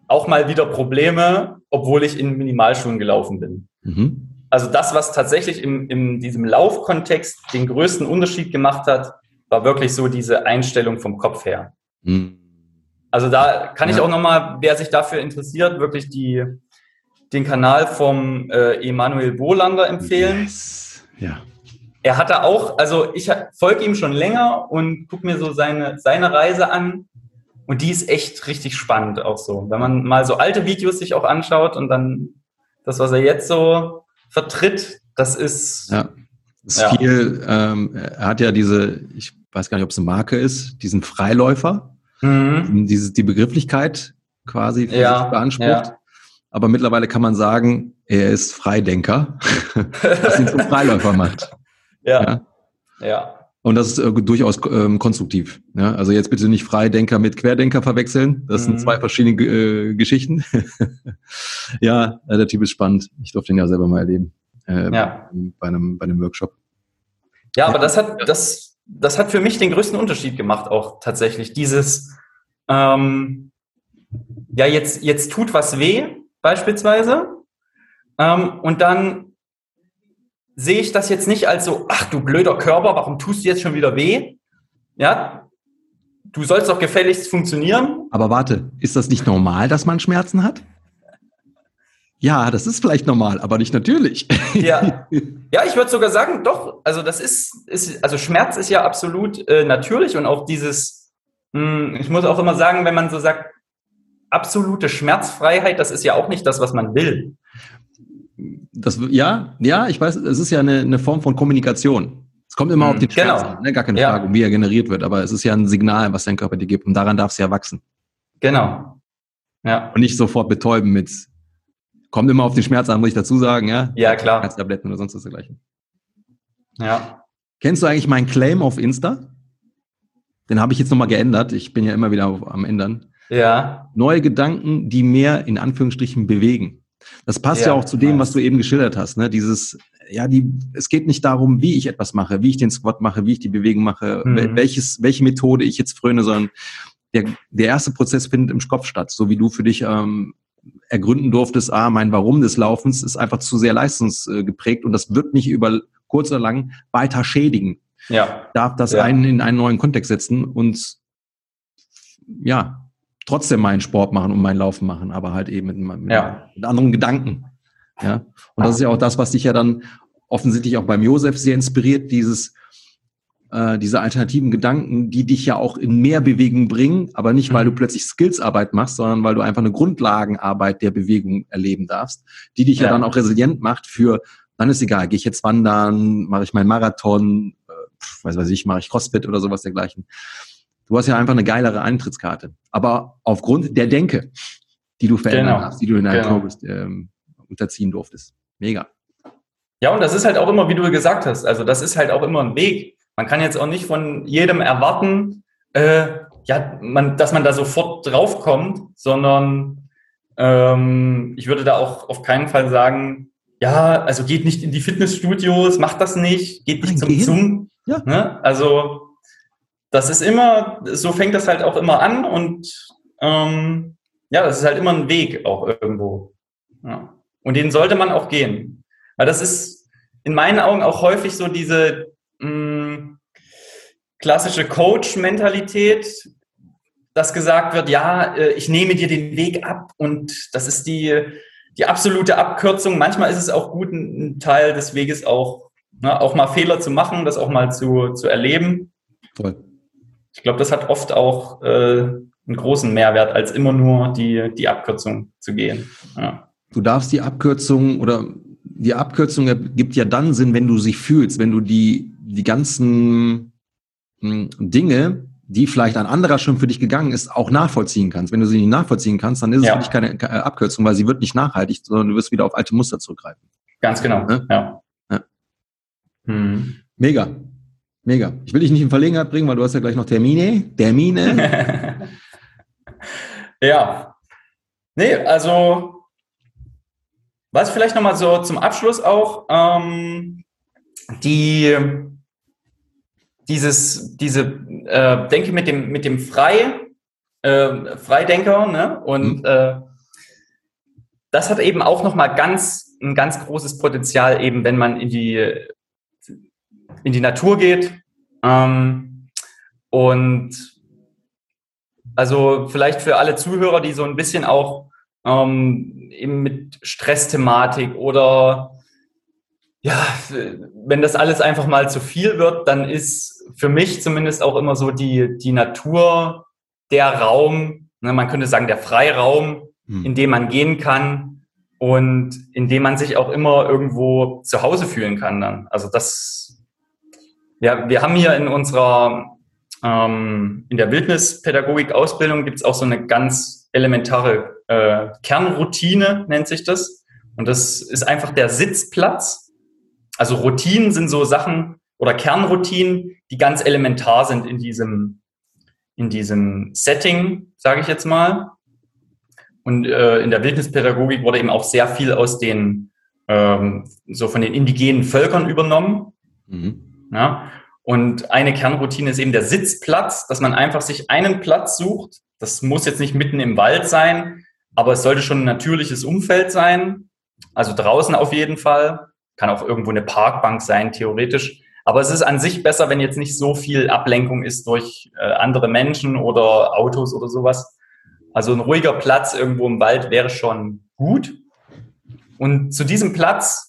auch mal wieder Probleme, obwohl ich in Minimalschuhen gelaufen bin. Mhm also das, was tatsächlich in, in diesem Laufkontext den größten Unterschied gemacht hat, war wirklich so diese Einstellung vom Kopf her. Mhm. Also da kann ja. ich auch nochmal, wer sich dafür interessiert, wirklich die, den Kanal vom äh, Emanuel Bolander empfehlen. Yes. Ja. Er hatte auch, also ich folge ihm schon länger und gucke mir so seine, seine Reise an. Und die ist echt richtig spannend auch so. Wenn man mal so alte Videos sich auch anschaut und dann das, was er jetzt so vertritt. Das ist. Ja. Das ja. viel, ähm, er hat ja diese, ich weiß gar nicht, ob es eine Marke ist, diesen Freiläufer, mhm. diese, die Begrifflichkeit quasi ja. beansprucht. Ja. Aber mittlerweile kann man sagen, er ist Freidenker, was ihn zum Freiläufer macht. Ja. ja. ja. Und das ist äh, durchaus ähm, konstruktiv. Ja? Also jetzt bitte nicht Freidenker mit Querdenker verwechseln. Das mhm. sind zwei verschiedene äh, Geschichten. ja, äh, der Typ ist spannend. Ich durfte ihn ja selber mal erleben. Äh, ja. Bei, einem, bei einem Workshop. Ja, aber das hat, das, das hat für mich den größten Unterschied gemacht, auch tatsächlich. Dieses, ähm, ja, jetzt, jetzt tut was weh, beispielsweise. Ähm, und dann sehe ich das jetzt nicht als so, ach du blöder Körper, warum tust du jetzt schon wieder weh? Ja, du sollst doch gefälligst funktionieren. Aber warte, ist das nicht normal, dass man Schmerzen hat? Ja, das ist vielleicht normal, aber nicht natürlich. Ja, ja ich würde sogar sagen, doch. Also das ist, ist also Schmerz ist ja absolut äh, natürlich und auch dieses, mh, hm, ich muss auch immer sagen, wenn man so sagt, absolute Schmerzfreiheit, das ist ja auch nicht das, was man will. Das, ja, ja, ich weiß, es ist ja eine, eine Form von Kommunikation. Es kommt immer mhm, auf den Schmerz genau. an, ne? gar keine ja. Frage, wie er generiert wird, aber es ist ja ein Signal, was dein Körper dir gibt und daran darf es ja wachsen. Genau. Ja. Und nicht sofort betäuben mit, kommt immer auf den Schmerz an, muss ich dazu sagen, ja? Ja, klar. Herztabletten oder sonst was dergleichen. Ja. Kennst du eigentlich meinen Claim auf Insta? Den habe ich jetzt nochmal geändert. Ich bin ja immer wieder am Ändern. Ja. Neue Gedanken, die mehr in Anführungsstrichen bewegen. Das passt ja, ja auch zu dem, was du eben geschildert hast. Ne? Dieses, ja, die, es geht nicht darum, wie ich etwas mache, wie ich den Squat mache, wie ich die Bewegung mache, mhm. welches, welche Methode ich jetzt fröne, sondern der, der erste Prozess findet im Kopf statt, so wie du für dich ähm, ergründen durftest, ah, mein Warum des Laufens ist einfach zu sehr leistungsgeprägt und das wird mich über kurz oder lang weiter schädigen. Ja. Darf das ja. einen in einen neuen Kontext setzen und ja, trotzdem meinen Sport machen und mein Laufen machen, aber halt eben mit, mit, ja. mit anderen Gedanken. Ja. Und das ist ja auch das, was dich ja dann offensichtlich auch beim Josef sehr inspiriert, dieses, äh, diese alternativen Gedanken, die dich ja auch in mehr Bewegung bringen, aber nicht, weil du mhm. plötzlich Skillsarbeit machst, sondern weil du einfach eine Grundlagenarbeit der Bewegung erleben darfst, die dich ja, ja dann auch resilient macht für, dann ist egal, gehe ich jetzt wandern, mache ich meinen Marathon, äh, weiß weiß ich, mache ich Crossfit oder sowas dergleichen. Du hast ja einfach eine geilere Eintrittskarte. Aber aufgrund der Denke, die du verändern genau. hast, die du in deinem genau. Progress ähm, unterziehen durftest. Mega. Ja, und das ist halt auch immer, wie du gesagt hast, also das ist halt auch immer ein Weg. Man kann jetzt auch nicht von jedem erwarten, äh, ja, man, dass man da sofort draufkommt, sondern ähm, ich würde da auch auf keinen Fall sagen, ja, also geht nicht in die Fitnessstudios, macht das nicht, geht nicht zum Zoom. Ja. Ne? Also das ist immer, so fängt das halt auch immer an und ähm, ja, das ist halt immer ein Weg auch irgendwo. Ja. Und den sollte man auch gehen. Weil das ist in meinen Augen auch häufig so diese mh, mm, klassische Coach-Mentalität, dass gesagt wird, ja, äh, ich nehme dir den Weg ab und das ist die, die absolute Abkürzung. Manchmal ist es auch gut, ein Teil des Weges auch, ne, auch mal Fehler zu machen, das auch mal zu, zu erleben. Toll. Ich glaube, das hat oft auch äh, einen großen Mehrwert, als immer nur die, die Abkürzung zu gehen. Ja. Du darfst die Abkürzung oder die Abkürzung gibt ja dann Sinn, wenn du sie fühlst, wenn du die, die ganzen hm, Dinge, die vielleicht ein anderer schon für dich gegangen ist, auch nachvollziehen kannst. Wenn du sie nicht nachvollziehen kannst, dann ist ja. es für dich keine, keine Abkürzung, weil sie wird nicht nachhaltig, sondern du wirst wieder auf alte Muster zurückgreifen. Ganz genau, ja. ja. ja. Hm. Mega. Mega. Ich will dich nicht in Verlegenheit bringen, weil du hast ja gleich noch Termine. Termine. ja. Nee, also was vielleicht nochmal so zum Abschluss auch, ähm, die, dieses, diese äh, Denke mit dem, mit dem Frei, äh, Freidenker, ne? Und mhm. äh, das hat eben auch nochmal ganz, ein ganz großes Potenzial, eben wenn man in die, in die Natur geht. Ähm, und also vielleicht für alle Zuhörer, die so ein bisschen auch ähm, eben mit Stressthematik oder ja, wenn das alles einfach mal zu viel wird, dann ist für mich zumindest auch immer so die, die Natur der Raum, ne, man könnte sagen der Freiraum, hm. in dem man gehen kann und in dem man sich auch immer irgendwo zu Hause fühlen kann dann. Also das, ja, wir haben hier in unserer, ähm, in der Wildnispädagogik-Ausbildung gibt es auch so eine ganz elementare äh, Kernroutine, nennt sich das. Und das ist einfach der Sitzplatz. Also Routinen sind so Sachen oder Kernroutinen, die ganz elementar sind in diesem, in diesem Setting, sage ich jetzt mal. Und äh, in der Wildnispädagogik wurde eben auch sehr viel aus den, ähm, so von den indigenen Völkern übernommen. Mhm. Ja? Und eine Kernroutine ist eben der Sitzplatz, dass man einfach sich einen Platz sucht. Das muss jetzt nicht mitten im Wald sein, aber es sollte schon ein natürliches Umfeld sein. Also draußen auf jeden Fall. Kann auch irgendwo eine Parkbank sein, theoretisch. Aber es ist an sich besser, wenn jetzt nicht so viel Ablenkung ist durch äh, andere Menschen oder Autos oder sowas. Also ein ruhiger Platz irgendwo im Wald wäre schon gut. Und zu diesem Platz,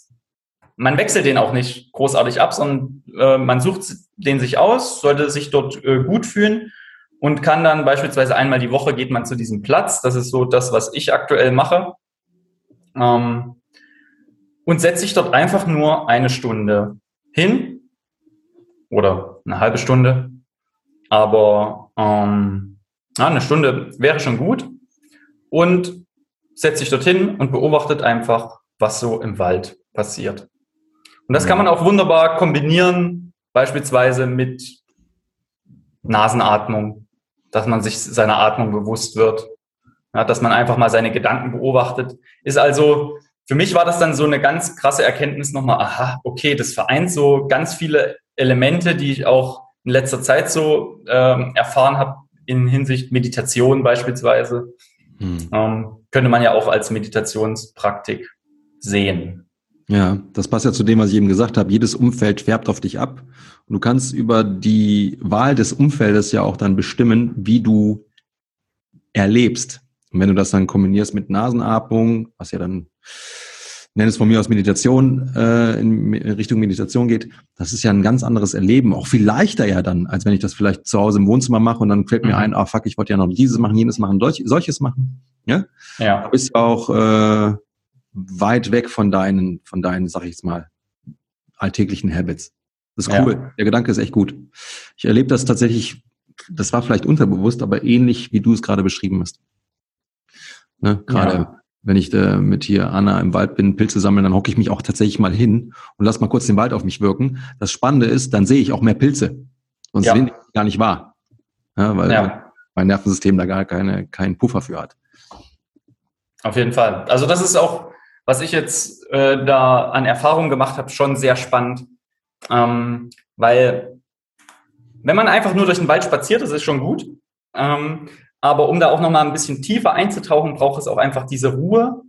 man wechselt den auch nicht großartig ab, sondern äh, man sucht den sich aus, sollte sich dort äh, gut fühlen und kann dann beispielsweise einmal die Woche geht man zu diesem Platz. Das ist so das, was ich aktuell mache. Ähm, und setze sich dort einfach nur eine Stunde hin oder eine halbe Stunde. Aber ähm, eine Stunde wäre schon gut. Und setzt sich dorthin und beobachtet einfach, was so im Wald passiert. Und das kann man auch wunderbar kombinieren, beispielsweise mit Nasenatmung, dass man sich seiner Atmung bewusst wird, ja, dass man einfach mal seine Gedanken beobachtet. Ist also, für mich war das dann so eine ganz krasse Erkenntnis nochmal, aha, okay, das vereint so ganz viele Elemente, die ich auch in letzter Zeit so ähm, erfahren habe in Hinsicht Meditation beispielsweise. Hm. Ähm, könnte man ja auch als Meditationspraktik sehen. Ja, das passt ja zu dem, was ich eben gesagt habe. Jedes Umfeld färbt auf dich ab. Und du kannst über die Wahl des Umfeldes ja auch dann bestimmen, wie du erlebst. Und wenn du das dann kombinierst mit Nasenatmung, was ja dann, nenn es von mir aus Meditation, äh, in Richtung Meditation geht, das ist ja ein ganz anderes Erleben. Auch viel leichter ja dann, als wenn ich das vielleicht zu Hause im Wohnzimmer mache und dann fällt mir mhm. ein, ah fuck, ich wollte ja noch dieses machen, jenes machen, solches machen. Ja? Ja. Du bist auch äh, weit weg von deinen, von deinen, sag ich jetzt mal, alltäglichen Habits. Das ist cool. Ja. Der Gedanke ist echt gut. Ich erlebe das tatsächlich, das war vielleicht unterbewusst, aber ähnlich, wie du es gerade beschrieben hast. Ne? Gerade ja. wenn ich äh, mit hier Anna im Wald bin, Pilze sammeln, dann hocke ich mich auch tatsächlich mal hin und lass mal kurz den Wald auf mich wirken. Das Spannende ist, dann sehe ich auch mehr Pilze. Sonst ja. ich gar nicht wahr. Ja, weil ja. mein Nervensystem da gar keine, keinen Puffer für hat. Auf jeden Fall. Also das ist auch, was ich jetzt äh, da an Erfahrung gemacht habe, schon sehr spannend. Ähm, weil wenn man einfach nur durch den Wald spaziert, das ist schon gut. Ähm, aber um da auch nochmal ein bisschen tiefer einzutauchen, braucht es auch einfach diese Ruhe.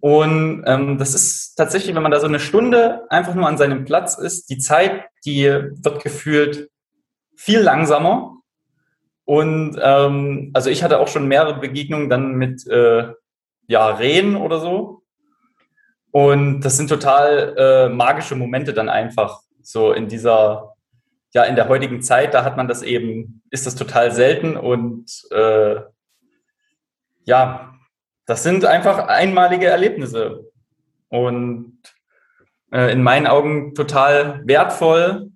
Und ähm, das ist tatsächlich, wenn man da so eine Stunde einfach nur an seinem Platz ist, die Zeit, die wird gefühlt viel langsamer. Und ähm, also ich hatte auch schon mehrere Begegnungen dann mit äh, ja, Rehen oder so. Und das sind total äh, magische Momente dann einfach so in dieser, ja, in der heutigen Zeit, da hat man das eben, ist das total selten und äh, ja, das sind einfach einmalige Erlebnisse und äh, in meinen Augen total wertvoll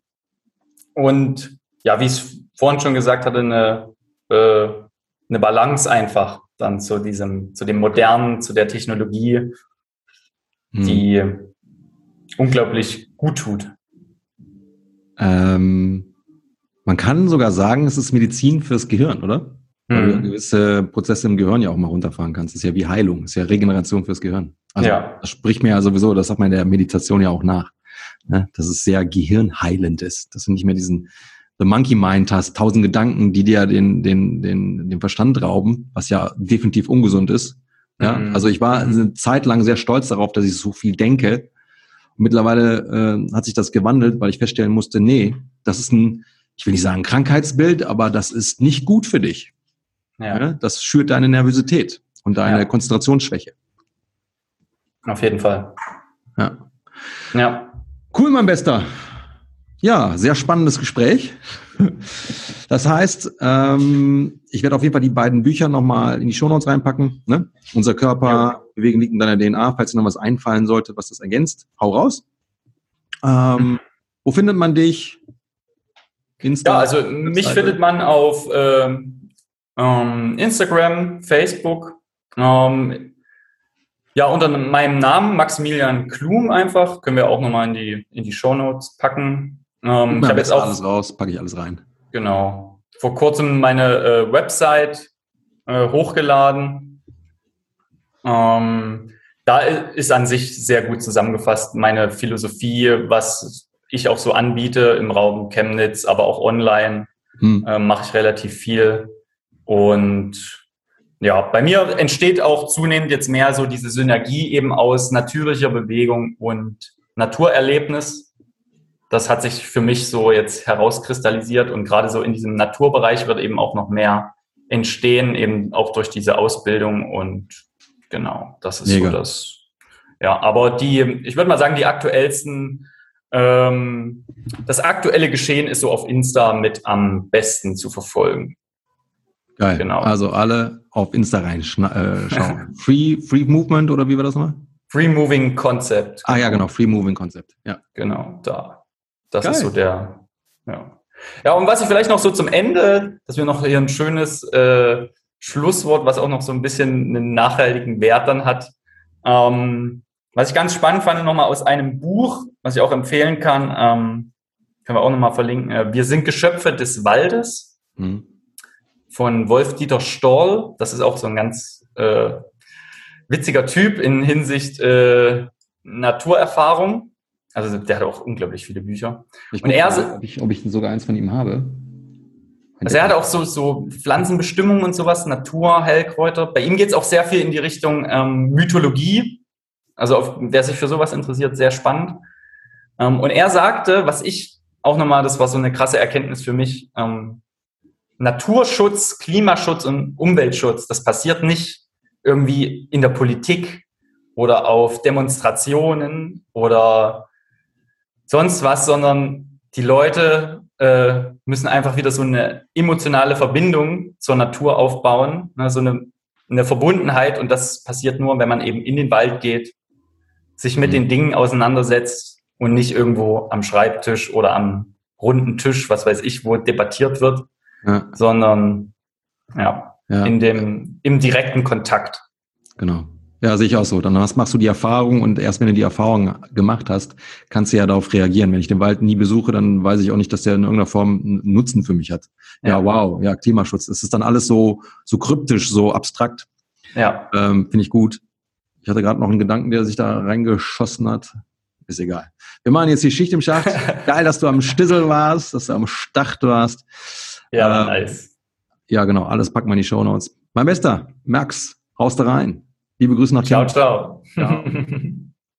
und ja, wie ich es vorhin schon gesagt hatte, eine, äh, eine Balance einfach dann zu diesem, zu dem Modernen, zu der Technologie, hm. die unglaublich gut tut. Ähm, man kann sogar sagen, es ist Medizin fürs Gehirn, oder? Weil du hm. gewisse Prozesse im Gehirn ja auch mal runterfahren kannst. Das ist ja wie Heilung, das ist ja Regeneration fürs Gehirn. Also ja. das spricht mir ja sowieso, das sagt man in der Meditation ja auch nach, ne? dass es sehr gehirnheilend ist, dass du nicht mehr diesen The Monkey Mind hast, tausend Gedanken, die dir den, den, den, den Verstand rauben, was ja definitiv ungesund ist. Ja, mhm. also ich war eine Zeit lang sehr stolz darauf, dass ich so viel denke. mittlerweile äh, hat sich das gewandelt, weil ich feststellen musste, nee, das ist ein, ich will nicht sagen Krankheitsbild, aber das ist nicht gut für dich. Ja. ja das schürt deine Nervosität und deine ja. Konzentrationsschwäche. Auf jeden Fall. Ja. Ja. Cool, mein Bester. Ja, sehr spannendes Gespräch. Das heißt, ähm, ich werde auf jeden Fall die beiden Bücher nochmal in die Shownotes reinpacken. Ne? Unser Körper, ja. Bewegen liegt in deiner DNA. Falls dir noch was einfallen sollte, was das ergänzt, hau raus. Ähm, wo findet man dich? Insta, ja, also mich findet man auf ähm, ähm, Instagram, Facebook. Ähm, ja, unter meinem Namen, Maximilian Klum einfach, können wir auch nochmal in die, in die Shownotes packen. Ähm, ich habe jetzt auch alles raus, packe ich alles rein. Genau. Vor kurzem meine äh, Website äh, hochgeladen. Ähm, da ist an sich sehr gut zusammengefasst meine Philosophie, was ich auch so anbiete im Raum Chemnitz, aber auch online hm. äh, mache ich relativ viel. Und ja, bei mir entsteht auch zunehmend jetzt mehr so diese Synergie eben aus natürlicher Bewegung und Naturerlebnis das hat sich für mich so jetzt herauskristallisiert und gerade so in diesem Naturbereich wird eben auch noch mehr entstehen, eben auch durch diese Ausbildung und genau, das ist Mega. so das. Ja, aber die, ich würde mal sagen, die aktuellsten, ähm, das aktuelle Geschehen ist so auf Insta mit am besten zu verfolgen. Geil. Genau. Also alle auf Insta reinschauen. Äh, Free, Free Movement oder wie war das nochmal? Free Moving Concept. Ah ja, genau, Free Moving Concept. Ja. Genau, da. Das Geil. ist so der. Ja. ja, und was ich vielleicht noch so zum Ende, dass wir noch hier ein schönes äh, Schlusswort, was auch noch so ein bisschen einen nachhaltigen Wert dann hat. Ähm, was ich ganz spannend fand, nochmal aus einem Buch, was ich auch empfehlen kann, ähm, können wir auch nochmal verlinken. Äh, wir sind Geschöpfe des Waldes mhm. von Wolf-Dieter Stoll. Das ist auch so ein ganz äh, witziger Typ in Hinsicht äh, Naturerfahrung. Also der hat auch unglaublich viele Bücher. Ich und er, mal, ob, ich, ob ich sogar eins von ihm habe. Also er hat auch so, so Pflanzenbestimmung und sowas, Natur, Heilkräuter. Bei ihm geht es auch sehr viel in die Richtung ähm, Mythologie. Also auf, wer sich für sowas interessiert, sehr spannend. Ähm, und er sagte, was ich auch nochmal, das war so eine krasse Erkenntnis für mich, ähm, Naturschutz, Klimaschutz und Umweltschutz, das passiert nicht irgendwie in der Politik oder auf Demonstrationen oder sonst was, sondern die Leute äh, müssen einfach wieder so eine emotionale Verbindung zur Natur aufbauen, ne, so eine, eine Verbundenheit und das passiert nur, wenn man eben in den Wald geht, sich mit mhm. den Dingen auseinandersetzt und nicht irgendwo am Schreibtisch oder am runden Tisch, was weiß ich, wo debattiert wird, ja. sondern ja, ja, in dem, im direkten Kontakt. Genau. Ja, sehe ich auch so. Dann hast, machst du die Erfahrung und erst wenn du die Erfahrung gemacht hast, kannst du ja darauf reagieren. Wenn ich den Wald nie besuche, dann weiß ich auch nicht, dass der in irgendeiner Form einen Nutzen für mich hat. Ja, ja wow, ja, Klimaschutz. Es ist dann alles so, so kryptisch, so abstrakt. Ja. Ähm, Finde ich gut. Ich hatte gerade noch einen Gedanken, der sich da reingeschossen hat. Ist egal. Wir machen jetzt die Schicht im Schacht. Geil, dass du am Stissel warst, dass du am Start warst. Ja, ähm, nice. Ja, genau. Alles packen wir in die Show Notes. Mein Bester, Max, raus da rein. Liebe Grüße nach Ciao, ciao. ciao.